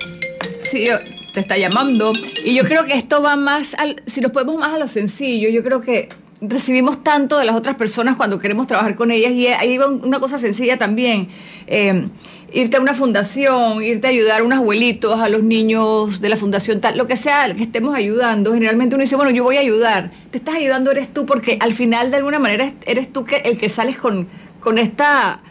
Si yo- te está llamando. Y yo creo que esto va más al... Si nos podemos más a lo sencillo, yo creo que recibimos tanto de las otras personas cuando queremos trabajar con ellas y ahí va un- una cosa sencilla también. Eh, irte a una fundación, irte a ayudar a unos abuelitos, a los niños de la fundación, tal, lo que sea que estemos ayudando, generalmente uno dice, bueno, yo voy a ayudar. Te estás ayudando eres tú porque al final de alguna manera eres tú que, el que sales con, con esta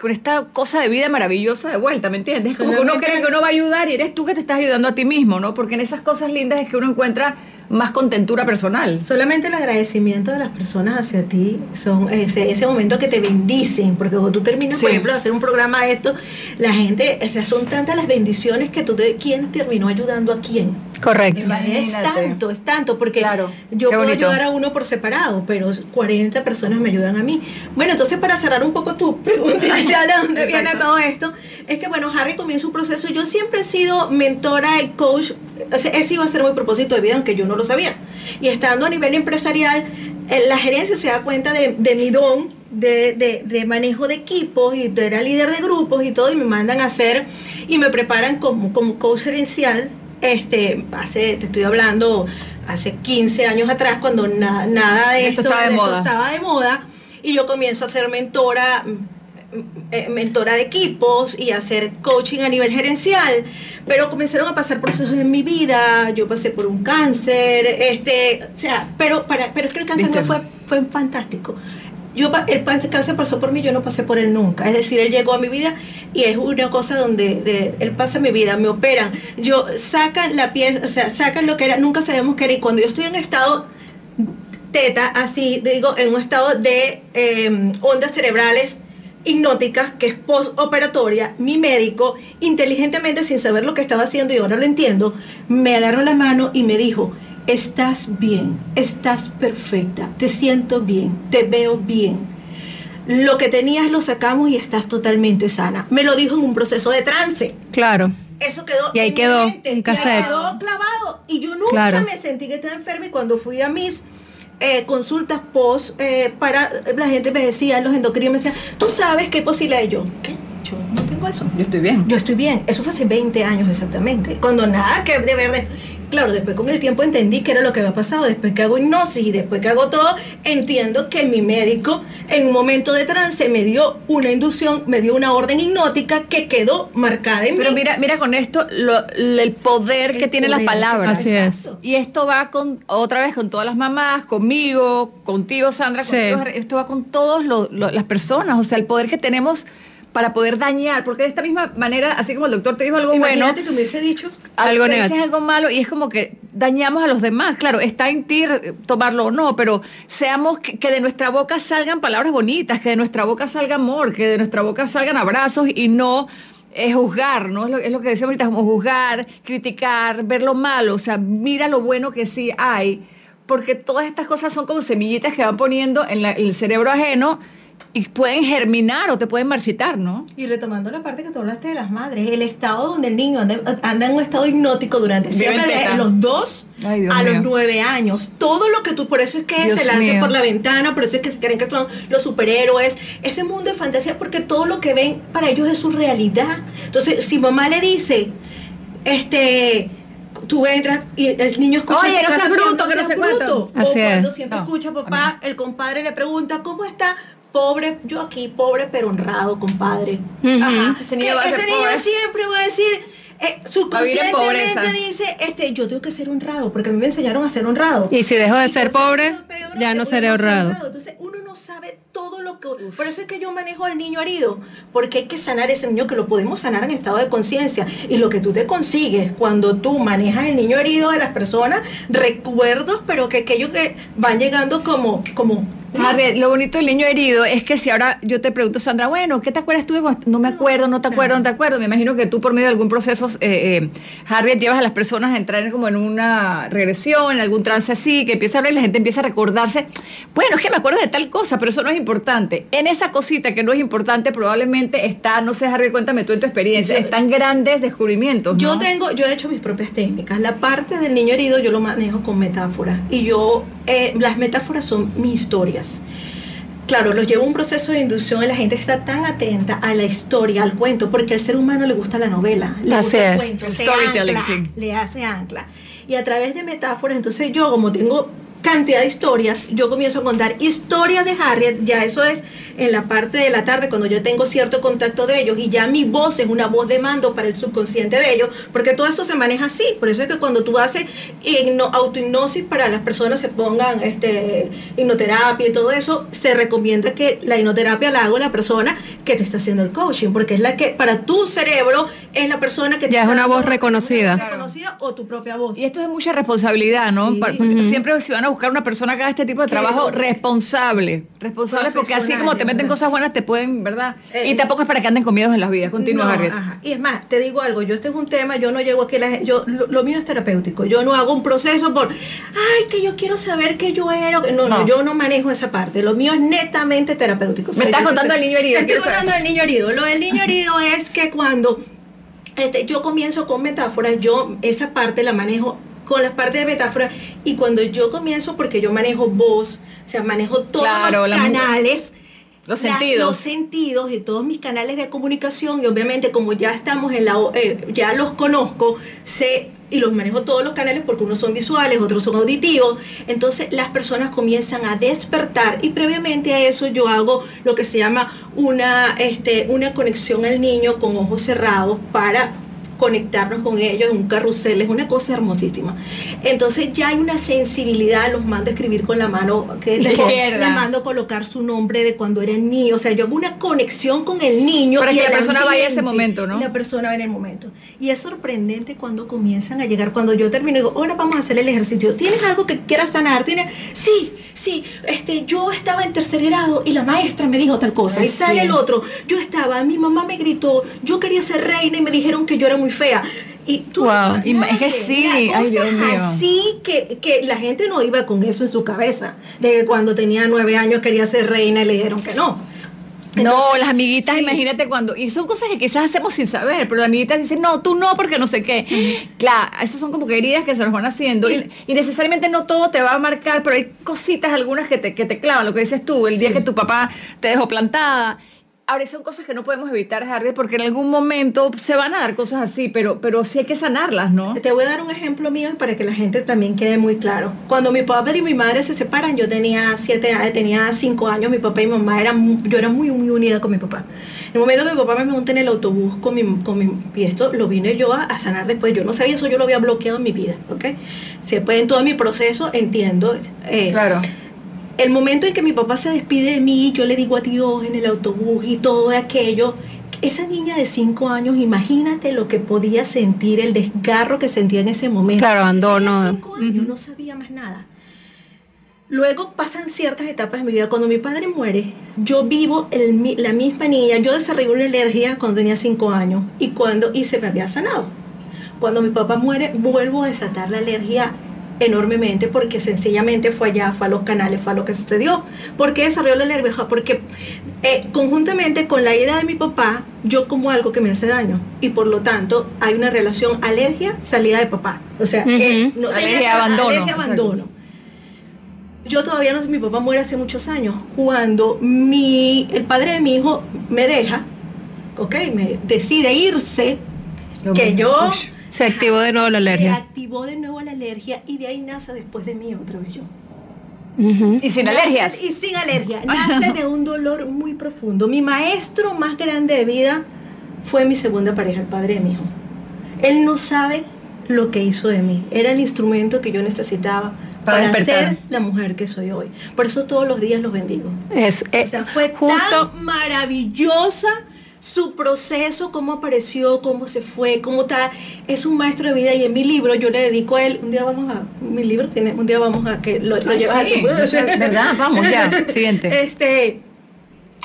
con esta cosa de vida maravillosa de vuelta, ¿me entiendes? Es como que uno cree que uno va a ayudar y eres tú que te estás ayudando a ti mismo, ¿no? Porque en esas cosas lindas es que uno encuentra más contentura personal. Solamente el agradecimiento de las personas hacia ti son ese, ese momento que te bendicen, porque cuando tú terminas, por ejemplo, de hacer un programa de esto, la gente, o sea, son tantas las bendiciones que tú te, ¿quién terminó ayudando a quién? Correcto. Es tanto, es tanto, porque Claro, yo qué puedo bonito. ayudar a uno por separado, pero 40 personas me ayudan a mí. Bueno, entonces para cerrar un poco tu pregunta ¿de dónde viene todo esto? Es que, bueno, Harry comienza un proceso. Yo siempre he sido mentora y coach ese iba a ser mi propósito de vida, aunque yo no lo sabía. Y estando a nivel empresarial, eh, la gerencia se da cuenta de, mi don de, de, manejo de equipos y de era líder de grupos y todo, y me mandan a hacer y me preparan como, como coach gerencial. Este, hace, te estoy hablando, hace 15 años atrás, cuando nada de esto, estaba, de moda. estaba de moda, y yo comienzo a ser mentora mentora de equipos y hacer coaching a nivel gerencial, pero comenzaron a pasar procesos en mi vida, yo pasé por un cáncer, este, o sea, pero para pero es que el cáncer no fue fue fantástico. Yo, el cáncer pasó por mí, yo no pasé por él nunca. Es decir, él llegó a mi vida y es una cosa donde él pasa mi vida, me operan. Yo sacan la pieza, o sea, sacan lo que era, nunca sabemos qué era. Y cuando yo estoy en estado teta, así digo, en un estado de em, ondas cerebrales hipnótica, que es postoperatoria, mi médico, inteligentemente, sin saber lo que estaba haciendo y ahora lo entiendo, me agarró la mano y me dijo, estás bien, estás perfecta, te siento bien, te veo bien. Lo que tenías lo sacamos y estás totalmente sana. Me lo dijo en un proceso de trance. Claro. Eso quedó y ahí quedó en cassette. quedó clavado y yo nunca me sentí que estaba enferma y cuando fui a mis eh, consultas post eh, para la gente me decía, los endocrinos me decían, tú sabes qué posible yo. ¿Qué? Yo no tengo eso. Yo estoy bien. Yo estoy bien. Eso fue hace 20 años exactamente. Cuando nada que de verdad claro, después con el tiempo entendí que era lo que había pasado, después que hago hipnosis y después que hago todo, entiendo que mi médico en un momento de trance me dio una inducción, me dio una orden hipnótica que quedó marcada en Pero mira, mira con esto el poder que tienen las palabras. Así es. Y esto va con otra vez con todas las mamás, conmigo, contigo Sandra, esto va con todas las personas, o sea, el poder que tenemos para poder dañar, porque de esta misma manera, así como el doctor te dijo algo bueno, me hubiese dicho algo negativo, algo malo y es como que dañamos a los demás. Claro, está en ti tomarlo o no, pero seamos que, de nuestra boca salgan palabras bonitas, que de nuestra boca salga amor, que de nuestra boca salgan abrazos y no es juzgar, ¿no? Es lo, es lo que decíamos ahorita, como juzgar, criticar, ver lo malo, o sea, mira lo bueno que sí hay, porque todas estas cosas son como semillitas que van poniendo en el cerebro ajeno y pueden germinar o te pueden marchitar, ¿no? Y retomando la parte que tú hablaste de las madres, el estado donde el niño anda, en un estado hipnótico durante siempre de los dos a los nueve años. Todo lo que tú, por eso es que se lanza por la ventana, por eso es que se creen que son los superhéroes. Ese mundo de fantasía, porque todo lo que ven para ellos es su realidad. Entonces, si mamá le dice, este tú entras y el niño escucha Oye, no seas bruto, que no se bruto. O cuando siempre escucha papá, el compadre le pregunta, ¿cómo está? Pobre, yo aquí, pobre pero honrado, compadre. Ese niño, siempre va a decir, eh, subconscientemente dice, este, yo tengo que ser honrado, porque a mí me enseñaron a ser honrado. Y si dejo de ser pobre, ya no seré honrado. Entonces uno no sabe todo lo que... Por eso es que yo manejo al niño herido, porque hay que sanar ese niño, que lo podemos sanar en estado de conciencia. Y lo que tú te consigues cuando tú manejas el niño herido de las personas, recuerdos, pero que aquellos que van llegando como... como a ver, lo bonito del niño herido es que si ahora yo te pregunto, Sandra, bueno, ¿qué te acuerdas tú? No me acuerdo, no te acuerdo, no te acuerdo. Me imagino que tú por medio de algún proceso, eh, eh llevas a las personas a entrar como en una regresión, en algún trance así, que empieza a hablar y la gente empieza a recordarse. Bueno, es que me acuerdo de tal cosa, pero eso no es importante. En esa cosita que no es importante probablemente está, no sé, Harry, cuéntame tú en tu experiencia, están grandes descubrimientos. Yo tengo, yo he hecho mis propias técnicas. La parte del niño herido yo lo manejo con metáforas. Y yo, eh, las metáforas son mis historias. Claro, los llevo un proceso de inducción y la gente está tan atenta a la historia, al cuento, porque al ser humano le gusta la novela, le gusta el cuento, le hace ancla. Y a través de metáforas, entonces yo como tengo cantidad de historias, yo comienzo a contar historias de Harriet, ya eso es en la parte de la tarde cuando yo tengo cierto contacto de ellos y ya mi voz es una voz de mando para el subconsciente de ellos, porque todo eso se maneja así, por eso es que cuando tú haces autohipnosis para las personas se pongan este hipnoterapia y todo eso, se recomienda que la hipnoterapia la haga la persona que te está haciendo el coaching, porque es la que para tu cerebro es la persona que te ya es una voz reconocida. reconocida o tu propia voz. Y esto es mucha responsabilidad, ¿no? Siempre si van a buscar una persona que haga este tipo de trabajo responsable, responsable porque así como te meten cosas buenas, te pueden, ¿verdad? y eh, tampoco es para que anden con miedos en las vidas. Continúa, Y es más, te digo algo, yo este es un tema, yo no llego aquí, la, yo, lo, mío es terapéutico, yo no hago un proceso por, ay, que yo quiero saber que yo era, no, no, yo no manejo esa parte, lo mío es netamente terapéutico. Me estás contando del niño herido. Te estoy contando del niño herido. Lo del niño herido es que cuando Este, yo comienzo con metáforas, yo esa parte la manejo con la parte de metáfora y cuando yo comienzo, porque yo manejo voz, o sea, manejo todos Claro, los canales, Los las- sentidos. los sentidos de todos mis canales de comunicación y obviamente como ya estamos en la, eh, ya los conozco, sé y los manejo todos los canales porque unos son visuales, otros son auditivos, entonces las personas comienzan a despertar y previamente a eso yo hago lo que se llama una, este, una conexión al niño con ojos cerrados para conectarnos con ellos en un carrusel, es una cosa hermosísima. Entonces ya hay una sensibilidad, los mando a escribir con la mano, que les, mando a colocar su nombre de cuando era niño, o sea, yo hago una conexión con el niño. Para y que la persona vaya a ese momento, ¿no? la persona va en el momento. Y es sorprendente cuando comienzan a llegar, cuando yo termino y digo, ahora vamos a hacer el ejercicio, ¿tienes algo que quieras sanar? ¿Tienes? Sí, sí, este, yo estaba en tercer grado y la maestra me dijo tal cosa, Ay, y sale sí. el otro, yo estaba, mi mamá me gritó, yo quería ser reina y me dijeron que yo era muy fea. Y tú, Wow, y es que sí, mira, ay, Dios cosas mío. así que, que la gente no iba con eso en su cabeza, de que cuando tenía nueve años quería ser reina y le dijeron que no. no, las amiguitas, sí. imagínate cuando, y son cosas que quizás hacemos sin saber, pero las amiguitas dicen, no, tú no, porque no sé qué. Claro, esas son como que heridas que se nos van haciendo, y, y necesariamente no todo te va a marcar, pero hay cositas algunas que te, que te clavan, lo que dices tú, el día que tu papá te dejó plantada. Ahora, son cosas que no podemos evitar, Harry, porque en algún momento se van a dar cosas así, pero, pero sí hay que sanarlas, ¿no? Te voy a dar un ejemplo mío para que la gente también quede muy claro. Cuando mi papá y mi madre se separan, yo tenía siete años, tenía cinco años, mi papá y mi mamá eran, yo era muy, muy unida con mi papá. En el momento que mi papá me monta en el autobús con mi, con mi y esto lo vine yo a, a sanar después. Yo no sabía eso, yo lo había bloqueado en mi vida, ¿ok? Después en todo mi proceso entiendo. eh, Claro. El momento en que mi papá se despide de mí, yo le digo adiós en el autobús y todo aquello, esa niña de cinco años, imagínate lo que podía sentir, el desgarro que sentía en ese momento. Claro, abandono. Cinco años, no sabía más nada. Luego pasan ciertas etapas de mi vida. Cuando mi padre muere, yo vivo el la misma niña. Yo desarrollé una alergia cuando tenía cinco años y cuando y se me había sanado. Cuando mi papá muere, vuelvo a desatar la alergia enormemente porque sencillamente fue allá, fue a los canales, fue a lo que sucedió. ¿Por qué desarrolló la alergia? Porque eh, conjuntamente con la ida de mi papá, yo como algo que me hace daño y por lo tanto hay una relación alergia, salida de papá. O sea, eh, no Alergia, tenía- abandono, alergia, abandono. Yo todavía no sé, mi papá muere hace muchos años. Cuando mi, el padre de mi hijo me deja, ok, me decide irse, que yo... Se activó de nuevo la Se alergia. activó de nuevo la alergia y de ahí nace después de mí otra vez yo. Y sin Nace- alergias. Y sin alergia. Nace de un dolor muy profundo. Mi maestro más grande de vida fue mi segunda pareja, el padre de mi hijo. Él no sabe lo que hizo de mí. Era el instrumento que yo necesitaba Para ser la mujer que soy hoy. Por eso todos los días los bendigo. Es, eh, O sea, fue justo, tan maravillosa su proceso, cómo apareció, cómo se fue, cómo está. Es un maestro de vida y en mi libro yo le dedico a él. Un día vamos a. Mi libro tiene. Un día vamos a que lo, lo Ay, llevas a tu- ¿verdad? Vamos, ya, siguiente. Este.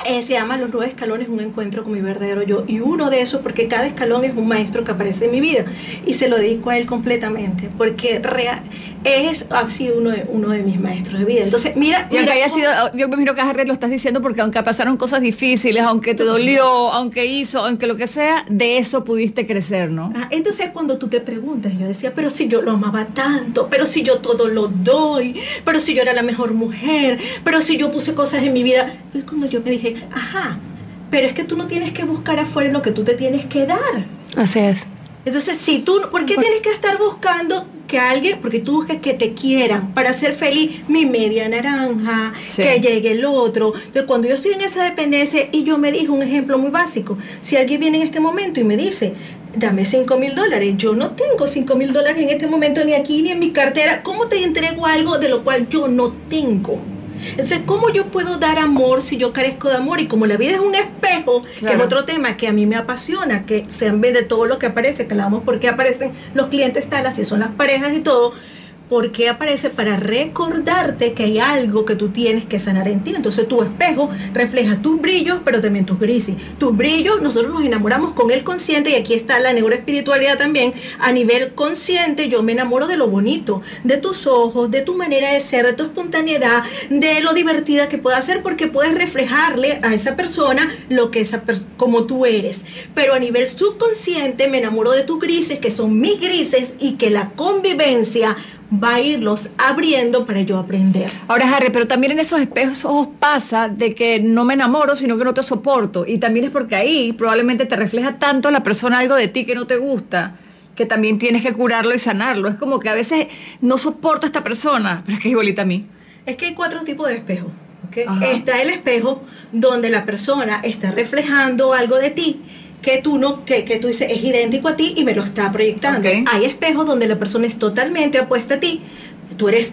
eh, se llama Los nueve escalones, un encuentro con mi verdadero yo. Y uno de esos, porque cada escalón es un maestro que aparece en mi vida. Y se lo dedico a él completamente, porque rea- es, ha sido uno de, uno de mis maestros de vida. Entonces, mira, Y aunque mira haya cómo- sido, yo me imagino que Harry lo estás diciendo porque aunque pasaron cosas difíciles, aunque te dolió, aunque hizo, aunque lo que sea, de eso pudiste crecer, ¿no? Ah, entonces cuando tú te preguntas, yo decía, pero si yo lo amaba tanto, pero si yo todo lo doy, pero si yo era la mejor mujer, pero si yo puse cosas en mi vida, es cuando yo me dije, ajá, pero es que tú no tienes que buscar afuera lo que tú te tienes que dar. así es. Entonces, si tú, ¿por qué tienes que estar buscando que alguien, porque tú buscas que te quieran para ser feliz, mi media naranja, Sí. que llegue el otro? Entonces, cuando yo estoy en esa dependencia y yo me dije un ejemplo muy básico, si alguien viene en este momento y me dice, dame 5 mil dólares, yo no tengo 5 mil dólares en este momento ni aquí ni en mi cartera, ¿cómo te entrego algo de lo cual yo no tengo? Entonces, ¿cómo yo puedo dar amor si yo carezco de amor? Y como la vida es un espejo, que es otro tema que a mí me apasiona, que se en vez de todo lo que aparece, que hablamos por qué aparecen los clientes tal, así son las parejas y todo, ¿Por qué aparece? Para recordarte que hay algo que tú tienes que sanar en ti. Entonces tu espejo refleja tus brillos, pero también tus grises. Tus brillos, nosotros nos enamoramos con el consciente y aquí está la neuroespiritualidad también. A nivel consciente yo me enamoro de lo bonito, de tus ojos, de tu manera de ser, de tu espontaneidad, de lo divertida que pueda ser porque puedes reflejarle a esa persona lo que esa como tú eres. Pero a nivel subconsciente me enamoro de tus grises, que son mis grises y que la convivencia va a irlos abriendo para yo aprender. Ahora, Harry, pero también en esos espejos pasa de que no me enamoro, sino que no te soporto. Y también es porque ahí probablemente te refleja tanto la persona algo de ti que no te gusta, que también tienes que curarlo y sanarlo. Es como que a veces no soporto a esta persona, pero es que es igualita a mí. Es que hay cuatro tipos de espejos. Está el espejo donde la persona está reflejando algo de ti que tú no, que, que, tú dices es idéntico a ti y me lo está proyectando. Hay espejos donde la persona es totalmente opuesta a ti. Tú eres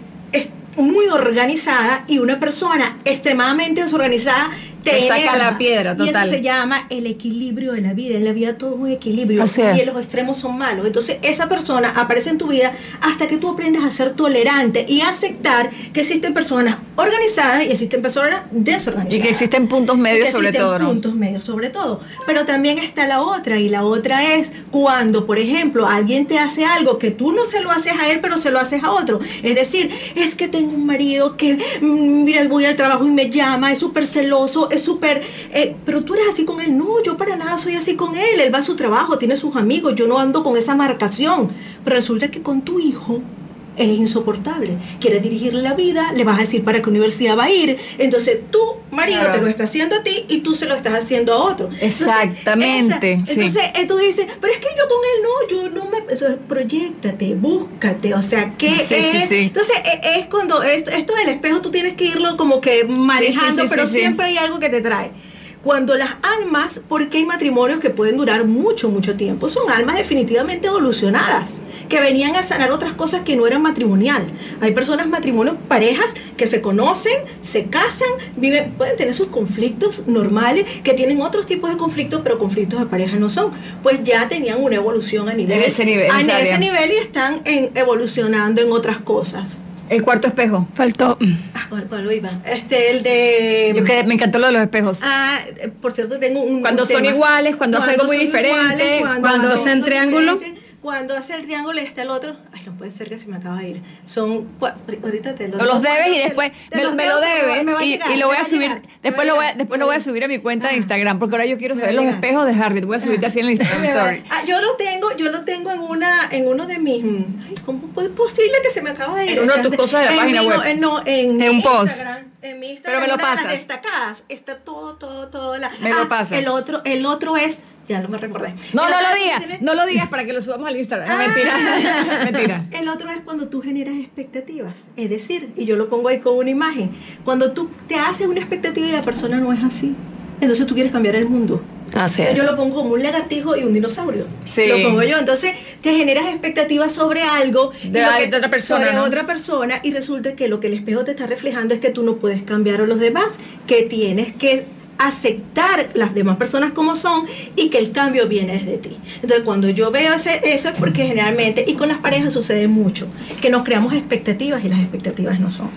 muy organizada y una persona extremadamente desorganizada te saca la piedra, total. Y eso se llama el equilibrio de la vida. En la vida todo es un equilibrio. y los extremos son malos. Entonces, esa persona aparece en tu vida hasta que tú aprendas a ser tolerante y aceptar que existen personas organizadas y existen personas desorganizadas. Y que existen puntos medios sobre todo. Puntos medios sobre todo. Pero también está la otra. Y la otra es cuando, por ejemplo, alguien te hace algo que tú no se lo haces a él, pero se lo haces a otro. Es decir, es que tengo un marido que, mm, mira, voy al trabajo y me llama, es súper celoso es súper, eh, pero tú eres así con él. No, yo para nada soy así con él. Él va a su trabajo, tiene sus amigos, yo no ando con esa marcación. Pero resulta que con tu hijo él es insoportable. Quieres dirigirle la vida, le vas a decir para qué universidad va a ir. Entonces tu marido te lo está haciendo a ti y tú se lo estás haciendo a otro. Exactamente. Entonces, eh, tú dices, pero es que yo con él no, yo no me... Entonces, proyectate, búscate, o sea, ¿qué es? Entonces e, es, cuando esto, esto del espejo tú tienes que irlo como que manejando, pero siempre hay algo que te trae. Cuando las almas, porque hay matrimonios que pueden durar mucho, mucho tiempo, son almas definitivamente evolucionadas, que venían a sanar otras cosas que no eran matrimonial. Hay personas, matrimonios, parejas que se conocen, se casan, viven, pueden tener sus conflictos normales, que tienen otros tipos de conflictos, pero conflictos de pareja no son. Pues ya tenían una evolución a nivel, ese nivel, a ese nivel y están en, evolucionando en otras cosas. El cuarto espejo. Faltó. Ah, ¿cuál, cuál iba? Este, el de. Yo que me encantó lo de los espejos. Ah, por cierto, tengo un. Cuando son iguales, cuando, hace algo muy diferente, cuando, cuando hacen triángulo. Cuando hace el triángulo y está el otro, ay, no puede ser que se me acaba de ir. Son, ahorita te lo los debes y después me, lo debes y, lo voy a subir. después lo voy a, después lo voy a subir a mi cuenta de Instagram porque ahora yo quiero saber los espejos de Harvey. Voy a subirte así en el Instagram Story. Ah, yo lo tengo, yo lo tengo en una, en uno de mis. Ay, ¿cómo es posible que se me acaba de ir? En una de tus cosas de la página web. En, no, en, en un post. En mi Instagram. Pero me lo pasas. destacadas está todo, todo, todo. La, me lo ah, pasas. El otro, el otro es ya no me recordé. No, no lo digas, no lo digas para que lo subamos al Instagram. Ah. mentira, mentira. El otro es cuando tú generas expectativas. Es decir, y yo lo pongo ahí con una imagen, cuando tú te haces una expectativa y la persona no es así, entonces tú quieres cambiar el mundo. Así Yo lo pongo como un lagartijo y un dinosaurio. Sí. Lo pongo yo. Entonces te generas expectativas sobre algo de, otra persona. Sobre otra persona y resulta que lo que el espejo te está reflejando es que tú no puedes cambiar a los demás, que tienes que aceptar las demás personas como son y que el cambio viene desde ti. Entonces, cuando yo veo ese, eso es porque generalmente, y con las parejas sucede mucho, que nos creamos expectativas y las expectativas no son.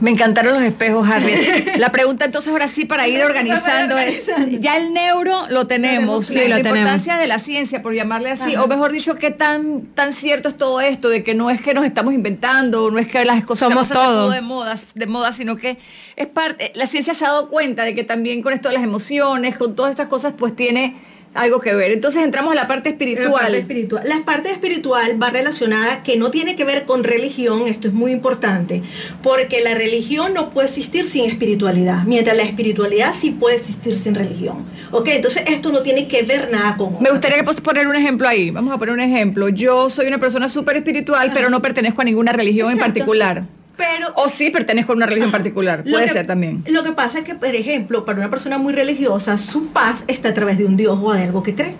Me encantaron los espejos, Harry. La pregunta entonces ahora sí para ir organizando es, ya el neuro lo tenemos, sí, la importancia de la ciencia, por llamarle así, o mejor dicho, qué tan, tan cierto es todo esto, de que no es que nos estamos inventando, no es que las cosas Somos todo. de moda, de moda, sino que es parte, la ciencia se ha dado cuenta de que también con esto de las emociones, con todas estas cosas, pues tiene algo que ver. Entonces entramos a la parte espiritual. La parte espiritual. La parte espiritual va relacionada que no tiene que ver con religión, esto es muy importante, porque la religión no puede existir sin espiritualidad, mientras la espiritualidad sí puede existir sin religión. ¿Ok? Entonces esto no tiene que ver nada con... Me gustaría que poner un ejemplo ahí. Vamos a poner un ejemplo. Yo soy una persona súper espiritual, pero no pertenezco a ninguna religión en particular. Pero, o sí pertenezco a una religión particular, puede ser también. Lo que pasa es que, por ejemplo, para una persona muy religiosa, su paz está a través de un Dios o de algo que cree.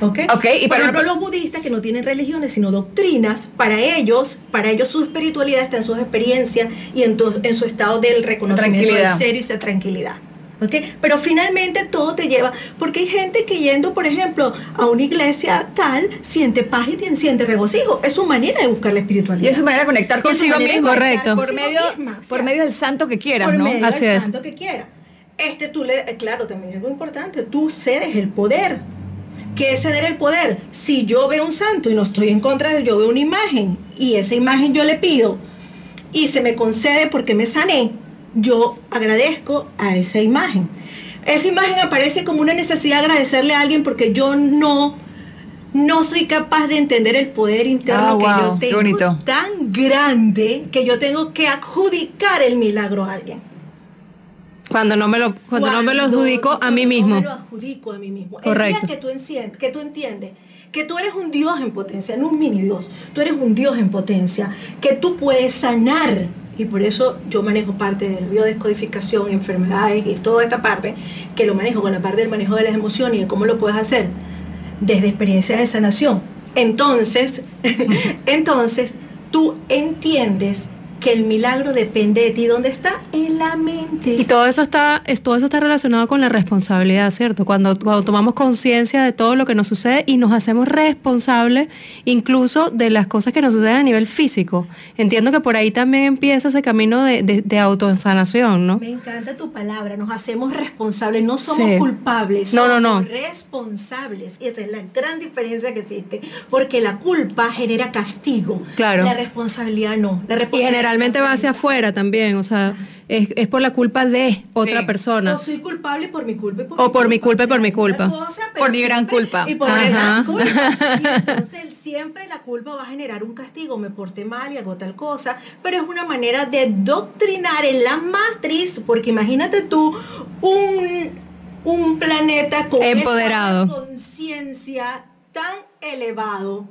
¿Ok? okay y por ejemplo, los budistas que no tienen religiones, sino doctrinas, para ellos, para ellos su espiritualidad está en sus experiencias y en, en su estado del reconocimiento del ser y de tranquilidad. ¿Ok? Pero finalmente todo te lleva, porque hay gente que yendo, por ejemplo, a una iglesia tal, siente paz y siente regocijo. Es su manera de buscar la espiritualidad. Y es su manera de conectar consigo mismo, correcto. Por medio, por medio del santo que quieras, por ¿no? medio Así del es. santo que quiera. Este tú le, claro, también es muy importante, tú cedes el poder. ¿Qué es ceder el poder? Si yo veo un santo y no estoy en contra de él, yo veo una imagen y esa imagen yo le pido y se me concede porque me sané, yo agradezco a esa imagen. Esa imagen aparece como una necesidad de agradecerle a alguien porque yo no no soy capaz de entender el poder interno Ah, que wow, yo tengo bonito. tan grande que yo tengo que adjudicar el milagro a alguien. Cuando no me lo, cuando no me lo adjudico a mí mismo. No me lo adjudico a mí mismo. Correcto. El día que tú, que tú entiendes que tú eres un Dios en potencia, no un mini Dios, tú eres un Dios en potencia, que tú puedes sanar. Y por eso yo manejo parte de biodescodificación, enfermedades y toda esta parte, que lo manejo con la parte del manejo de las emociones y de cómo lo puedes hacer desde experiencias de sanación. Entonces, entonces tú entiendes que el milagro depende de ti. ¿Dónde está? En la mente. Y todo eso está, es, todo eso está relacionado con la responsabilidad, ¿cierto? Cuando, cuando tomamos conciencia de todo lo que nos sucede y nos hacemos responsables incluso de las cosas que nos suceden a nivel físico. Entiendo que por ahí también empieza ese camino de, de, de autosanación, ¿no? Me encanta tu palabra, nos hacemos responsables, no somos Sí. culpables, No, somos no, no. responsables. Y esa es la gran diferencia que existe, porque la culpa genera castigo, Claro. la responsabilidad no. La responsabilidad generalmente va hacia afuera también, o sea, es, es por la culpa de otra Sí. persona. O soy culpable por mi culpa. y O por mi culpa y por mi culpa. cosa, Por mi gran culpa. Y por Ajá. esa culpa. Y entonces siempre la culpa va a generar un castigo. Me porté mal y hago tal cosa. Pero es una manera de doctrinar en la matriz. Porque imagínate tú un, un planeta con Empoderado. conciencia tan elevado.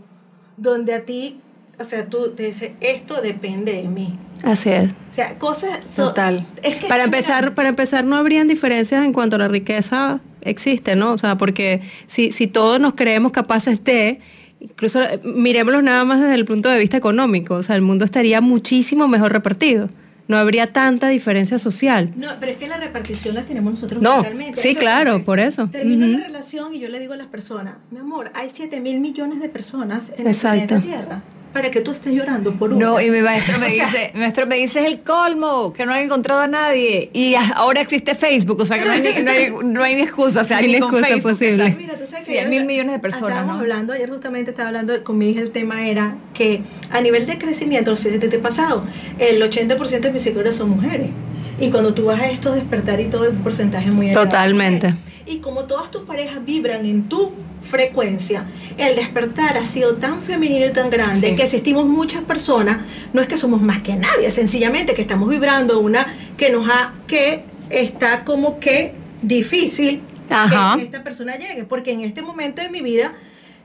Donde a ti, o sea, tú te dices, esto depende de mí. Así es. O sea, cosas... so- Total. es que Para es empezar, para empezar, no habrían diferencias en cuanto a la riqueza existe, ¿no? O sea, porque si, si todos nos creemos capaces de, incluso eh, miremoslo nada más desde el punto de vista económico, o sea, el mundo estaría muchísimo mejor repartido. No habría tanta diferencia social. No, pero es que la repartición la tenemos nosotros No, mentalmente. sí, Eso claro, por eso. Termino Ujú. la relación y yo le digo a las personas, mi amor, hay 7 mil millones de personas en Exacto. el planeta Tierra para que tú estés llorando por una. No, y mi maestro me sea, dice, mi maestro me dice es el colmo, que no han encontrado a nadie. Y ahora existe Facebook, o sea que no hay ni, no hay, no hay ni excusa, o sea, Ni excusa Facebook, posible. Mira, tú sabes que Sí, hay ayer- mil millones de personas, Estábamos ¿no? hablando, ayer justamente estaba hablando con mi hija, el tema era que a nivel de crecimiento, si te, te pasado, el 80% de mis seguidores son mujeres. Y cuando tú vas a estos despertar y todo, es un porcentaje muy de Totalmente. Y como todas tus parejas vibran en tu frecuencia, el despertar ha sido tan femenino y tan grande Sí. que asistimos muchas personas, no es que somos más que nadie, sencillamente que estamos vibrando una que nos ha, que está como que difícil Ajá. que esta persona llegue, porque en este momento de mi vida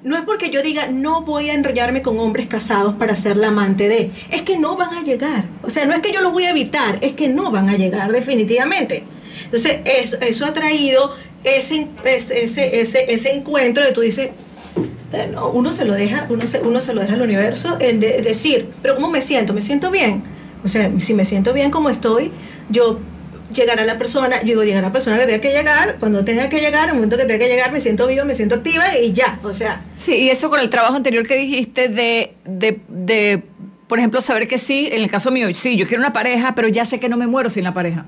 no es porque yo diga no voy a enrollarme con hombres casados para ser la amante de, es que no van a llegar, o sea, no es que yo lo voy a evitar, es que no van a llegar definitivamente. Entonces, eso, ha traído ese, ese, ese, ese, encuentro de tú dices, no, uno se lo deja, uno se, uno se lo deja al universo en de- decir, pero ¿cómo me siento? ¿Me siento bien? O sea, si me siento bien como estoy, yo llegará la persona, yo digo, llegará la persona que tenga que llegar, cuando tenga que llegar, el momento que tenga que llegar, me siento viva, me siento activa y ya, o sea, Sí, y eso con el trabajo anterior que dijiste de, de, de, por ejemplo, saber que sí, en el caso mío, sí, yo quiero una pareja, pero ya sé que no me muero sin la pareja.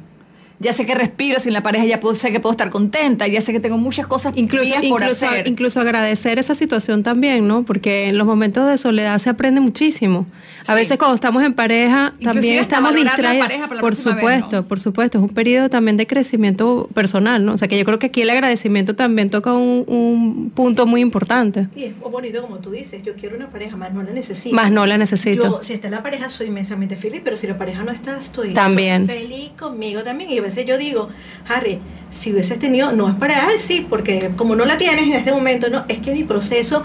Ya sé que respiro sin la pareja, ya puedo, sé que puedo estar contenta, ya sé que tengo muchas cosas Incluso, mías por incluso, hacer. incluso agradecer esa situación también, ¿no? Porque en los momentos de soledad se aprende muchísimo. A Sí. veces cuando estamos en pareja Inclusive también estamos distraídos. por vez, supuesto, ¿no? por supuesto. Es un periodo también de crecimiento personal, ¿no? O sea que yo creo que aquí el agradecimiento también toca un, un punto muy importante. y es bonito como tú dices, yo quiero una pareja, más no la necesito. Más no la necesito. Yo, si está la pareja, soy inmensamente feliz, pero si la pareja no está, estoy También. feliz conmigo también. Y a veces yo digo, Harry, si hubieses tenido, no es para, ay, sí, porque como no la tienes en este momento, no, es que mi proceso,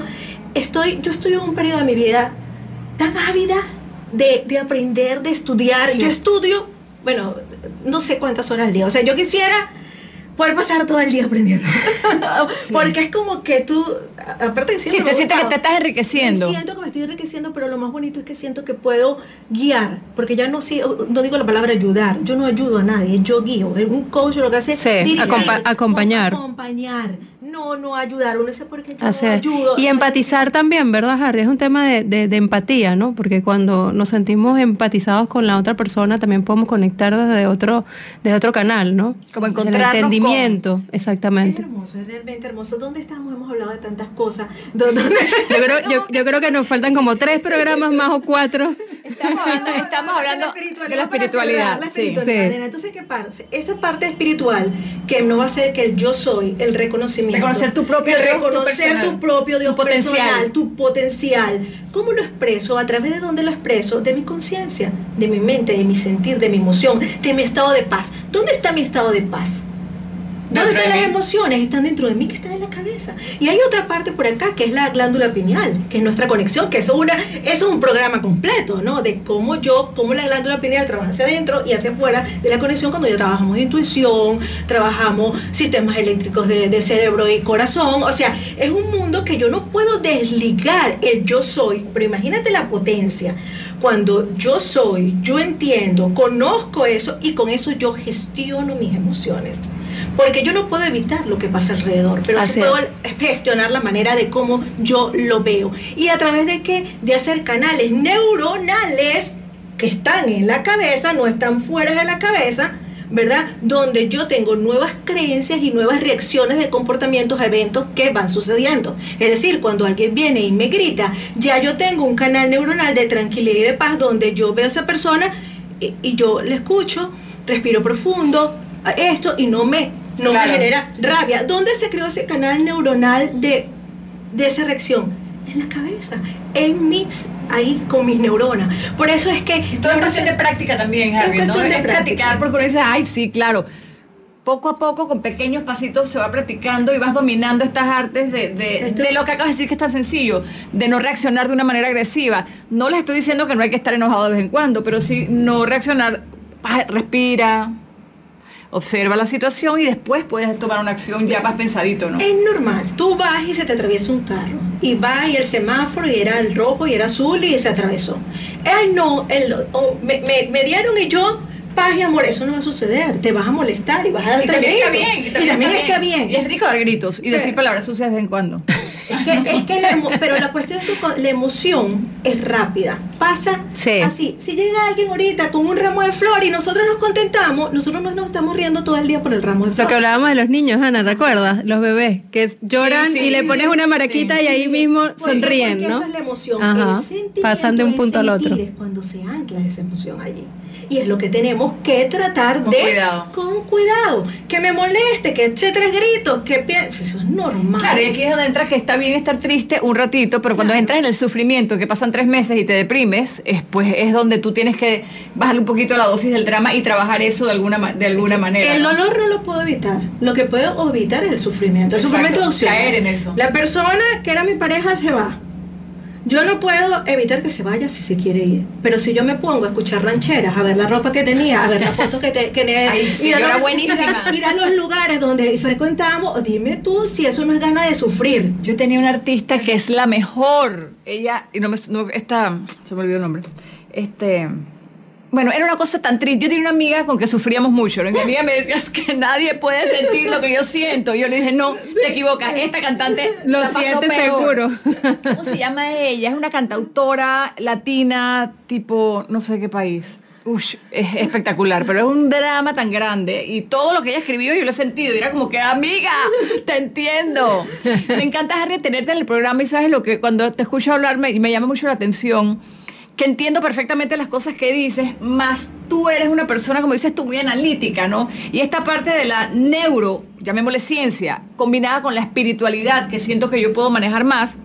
estoy, yo estoy en un periodo de mi vida tan ávida de, de aprender, de estudiar. Sí. Yo estudio, bueno, no sé cuántas horas al día. O sea, yo quisiera poder pasar todo el día aprendiendo. Porque es como que tú, aparte Sí, te sientes que te estás enriqueciendo. siento que me estoy enriqueciendo, pero lo más bonito es que siento que puedo guiar, porque ya no, no digo la palabra ayudar, yo no ayudo a nadie, yo guío. Un coach lo que hace es acompañar. Acompañar no, no ayudar, uno dice porque yo no ayudo. Y empatizar también, ¿verdad, Harry? Es un tema de, de, empatía, ¿no? Porque cuando nos sentimos empatizados con la otra persona, también podemos conectar desde otro, desde otro canal, ¿no? Como encontrar El entendimiento, exactamente. Es hermoso, es realmente hermoso. ¿Dónde estamos? Hemos hablado de tantas cosas. yo, creo, yo, creo que nos faltan como tres programas más o cuatro. Estamos hablando, estamos hablando de la espiritualidad. Sí. Entonces, ¿qué pasa? Esta parte espiritual que no va a ser que el yo soy, el reconocimiento, Reconocer tu propio Dios. Reconocer tu, propio Dios tu potencial. tu potencial. ¿Cómo lo expreso? ¿A través de dónde lo expreso? De mi conciencia, de mi mente, de mi sentir, de mi emoción, de mi estado de paz. ¿Dónde está mi estado de paz? ¿Dónde están las emociones? Están dentro de mí, que están en la cabeza. Y hay otra parte por acá, que es la glándula pineal, que es nuestra conexión, que es, una, es un programa completo, ¿no? De cómo yo, cómo la glándula pineal trabaja hacia adentro y hacia afuera de la conexión cuando ya trabajamos intuición, trabajamos sistemas eléctricos de, de cerebro y corazón. O sea, es un mundo que yo no puedo desligar el yo soy, pero imagínate la potencia. Cuando yo soy, yo entiendo, conozco eso y con eso yo gestiono mis emociones. Porque yo no puedo evitar lo que pasa alrededor, pero sí puedo gestionar la manera de cómo yo lo veo. ¿Y a través de qué? De hacer canales neuronales que están en la cabeza, no están fuera de la cabeza, ¿verdad? Donde yo tengo nuevas creencias y nuevas reacciones de comportamientos a eventos que van sucediendo. Es decir, cuando alguien viene y me grita, ya yo tengo un canal neuronal de tranquilidad y de paz donde yo veo a esa persona y, y yo le escucho, respiro profundo, esto y no me no me genera rabia. ¿Dónde se creó ese canal neuronal de, de esa reacción? En la cabeza, en mis, ahí con mis neuronas. Por eso es que... Esto es cuestión de práctica también, Javi, ¿no? de practicar, porque uno dice, ay, sí, claro poco a poco, con pequeños pasitos, se va practicando y vas dominando estas artes de, de, de, lo que acabas de decir que es tan sencillo, de no reaccionar de una manera agresiva. No les estoy diciendo que no hay que estar enojado de vez en cuando, pero sí no reaccionar, respira, observa la situación y después puedes tomar una acción ya más pensadito, ¿no? Es normal. Tú vas y se te atraviesa un carro. Y va y el semáforo y era el rojo y era azul y se atravesó. Ay, no, el, me, me, dieron y yo paz y amor, eso no va a suceder, te vas a molestar y vas a dar y también está bien, y también, está, bien. Y es rico dar gritos y decir palabras sucias de vez en cuando. Es que, es que la pero la cuestión es que la emoción es rápida. Pasa así. Si llega alguien ahorita con un ramo de flor y nosotros nos contentamos, nosotros no nos estamos riendo todo el día por el ramo de flor. Lo que hablábamos de los niños, Ana, ¿recuerdas? Los bebés, que lloran y le pones una maraquita y ahí mismo sonríen, ¿no? Eso es la emoción. Pasan de un punto al otro. Es cuando se ancla esa emoción allí y es lo que tenemos que tratar con de cuidado. con cuidado que me moleste que eche tres gritos que eso es normal claro y aquí es donde entras que está bien estar triste un ratito pero cuando entras en el sufrimiento que pasan tres meses y te deprimes es, pues es donde tú tienes que bajar un poquito la dosis del drama y trabajar eso de alguna de alguna manera el dolor no lo puedo evitar. Lo que puedo evitar es el sufrimiento. El sufrimiento es caer en eso. La persona que era mi pareja se va yo no puedo evitar que se vaya si se quiere ir, pero si yo me pongo a escuchar rancheras, a ver la ropa que tenía, a ver la foto que, te, que era buenísima. Mira, los lugares donde frecuentamos, dime tú si eso no es gana de sufrir. Yo tenía una artista que es la mejor. Ella, y no me, no, esta, se me olvidó el nombre. Este, bueno, era una cosa tan triste. Yo tenía una amiga con que sufríamos mucho. ¿no? mi amiga me decía que nadie puede sentir lo que yo siento. Yo le dije, no, te equivocas. Esta cantante lo siente seguro. ¿Cómo se llama ella? Es una cantautora latina, tipo, no sé qué país. Ush, es espectacular, pero es un drama tan grande y todo lo que ella escribió yo lo he sentido y era como que, amiga, te entiendo. Me encanta, Harry, tenerte en el programa y sabes lo que cuando te escucho hablar me, me llama mucho la atención que entiendo perfectamente las cosas que dices, más tú eres una persona, como dices tú, muy analítica, ¿no? Y esta parte de la neuro, llamémosle ciencia, combinada con la espiritualidad, que siento que yo puedo manejar más,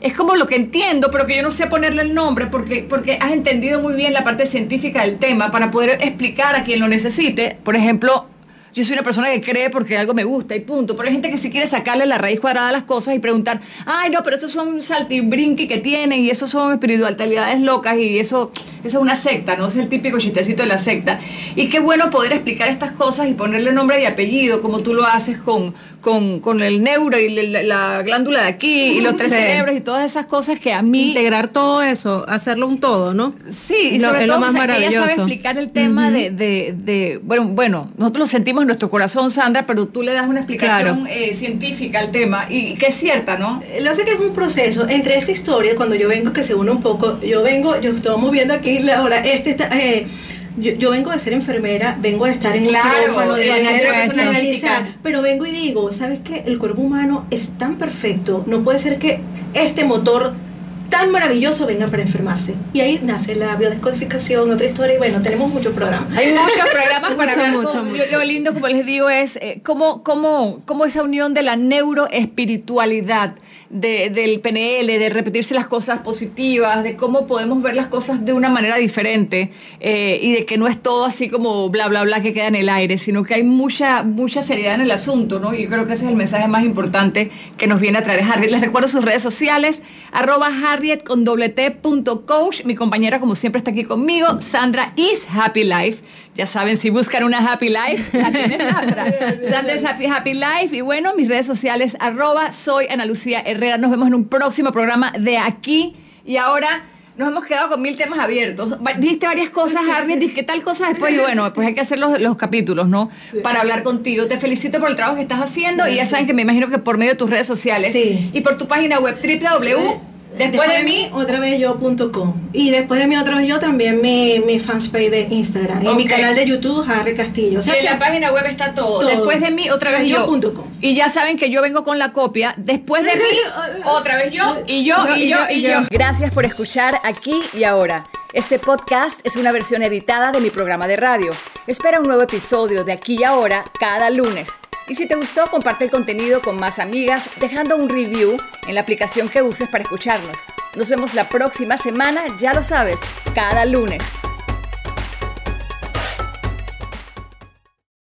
es como lo que entiendo, pero que yo no sé ponerle el nombre porque, porque has entendido muy bien la parte científica del tema para poder explicar a quien lo necesite, por ejemplo, yo soy una persona que cree porque algo me gusta y punto. Pero hay gente que sí quiere sacarle la raíz cuadrada a las cosas y preguntar, ay, no, pero esos son saltimbrinqui que tienen y esos son espiritualidades locas y eso, eso es una secta, ¿no? Es el típico chistecito de la secta. Y qué bueno poder explicar estas cosas y ponerle nombre y apellido, como tú lo haces con, con, con el neuro y la, glándula de aquí y los tres cerebros y todas esas cosas que a mí... Integrar todo eso, hacerlo un todo, ¿no? Sí, y sobre todo, lo más maravilloso. ella sabe explicar el tema de, de, de, bueno, bueno, nosotros lo sentimos en nuestro corazón, Sandra, pero tú le das una explicación eh, científica al tema y que es cierta, ¿no? Lo hace que es un proceso. Entre esta historia, cuando yo vengo, que se une un poco, yo vengo, yo estamos viendo aquí ahora, este está... Eh, yo, yo, vengo de ser enfermera, vengo de estar en claro, un quirófano, de, analizar, pero vengo y digo, ¿sabes qué? El cuerpo humano es tan perfecto, no puede ser que este motor tan maravilloso venga para enfermarse. Y ahí nace la biodescodificación, otra historia, y bueno, tenemos muchos programas. Hay muchos programas para ver. Mucho, mucho. Lo lindo, como les digo, es eh, cómo, cómo, cómo esa unión de la neuroespiritualidad, de, del PNL, de repetirse las cosas positivas, de cómo podemos ver las cosas de una manera diferente eh, y de que no es todo así como bla, bla, bla que queda en el aire, sino que hay mucha, mucha seriedad en el asunto, ¿no? Y yo creo que ese es el mensaje más importante que nos viene a traer Harry. Les recuerdo sus redes sociales, arroba Harriet con doble punto coach. Mi compañera, como siempre, está aquí conmigo, Sandra is Happy Life. Ya saben, si buscan una Happy Life, la tiene Sandra. Sandra es Happy, Happy Life. Y bueno, mis redes sociales, arroba soy Ana Lucía Herrera. Nos vemos en un próximo programa de aquí y ahora. Nos hemos quedado con mil temas abiertos. Dijiste varias cosas, dije qué tal cosa después. Y bueno, pues hay que hacer los, los capítulos, ¿no? Para hablar contigo. Te felicito por el trabajo que estás haciendo. Y ya saben que me imagino que por medio de tus redes sociales sí. y por tu página web www Después, de, mí, otra vez yo.com. Y después de mí, otra vez yo, también mi, mi fanspage de Instagram. Y mi canal de YouTube, Harry Castillo. O sea, en la página web está todo. Después de mí, otra vez yo. Y ya saben que yo vengo con la copia. Después de mí, otra vez yo, y yo, y yo, y yo. Gracias por escuchar aquí y ahora. Este podcast es una versión editada de mi programa de radio. Espera un nuevo episodio de aquí y ahora cada lunes. Y si te gustó, comparte el contenido con más amigas dejando un review en la aplicación que uses para escucharnos. Nos vemos la próxima semana, ya lo sabes, cada lunes.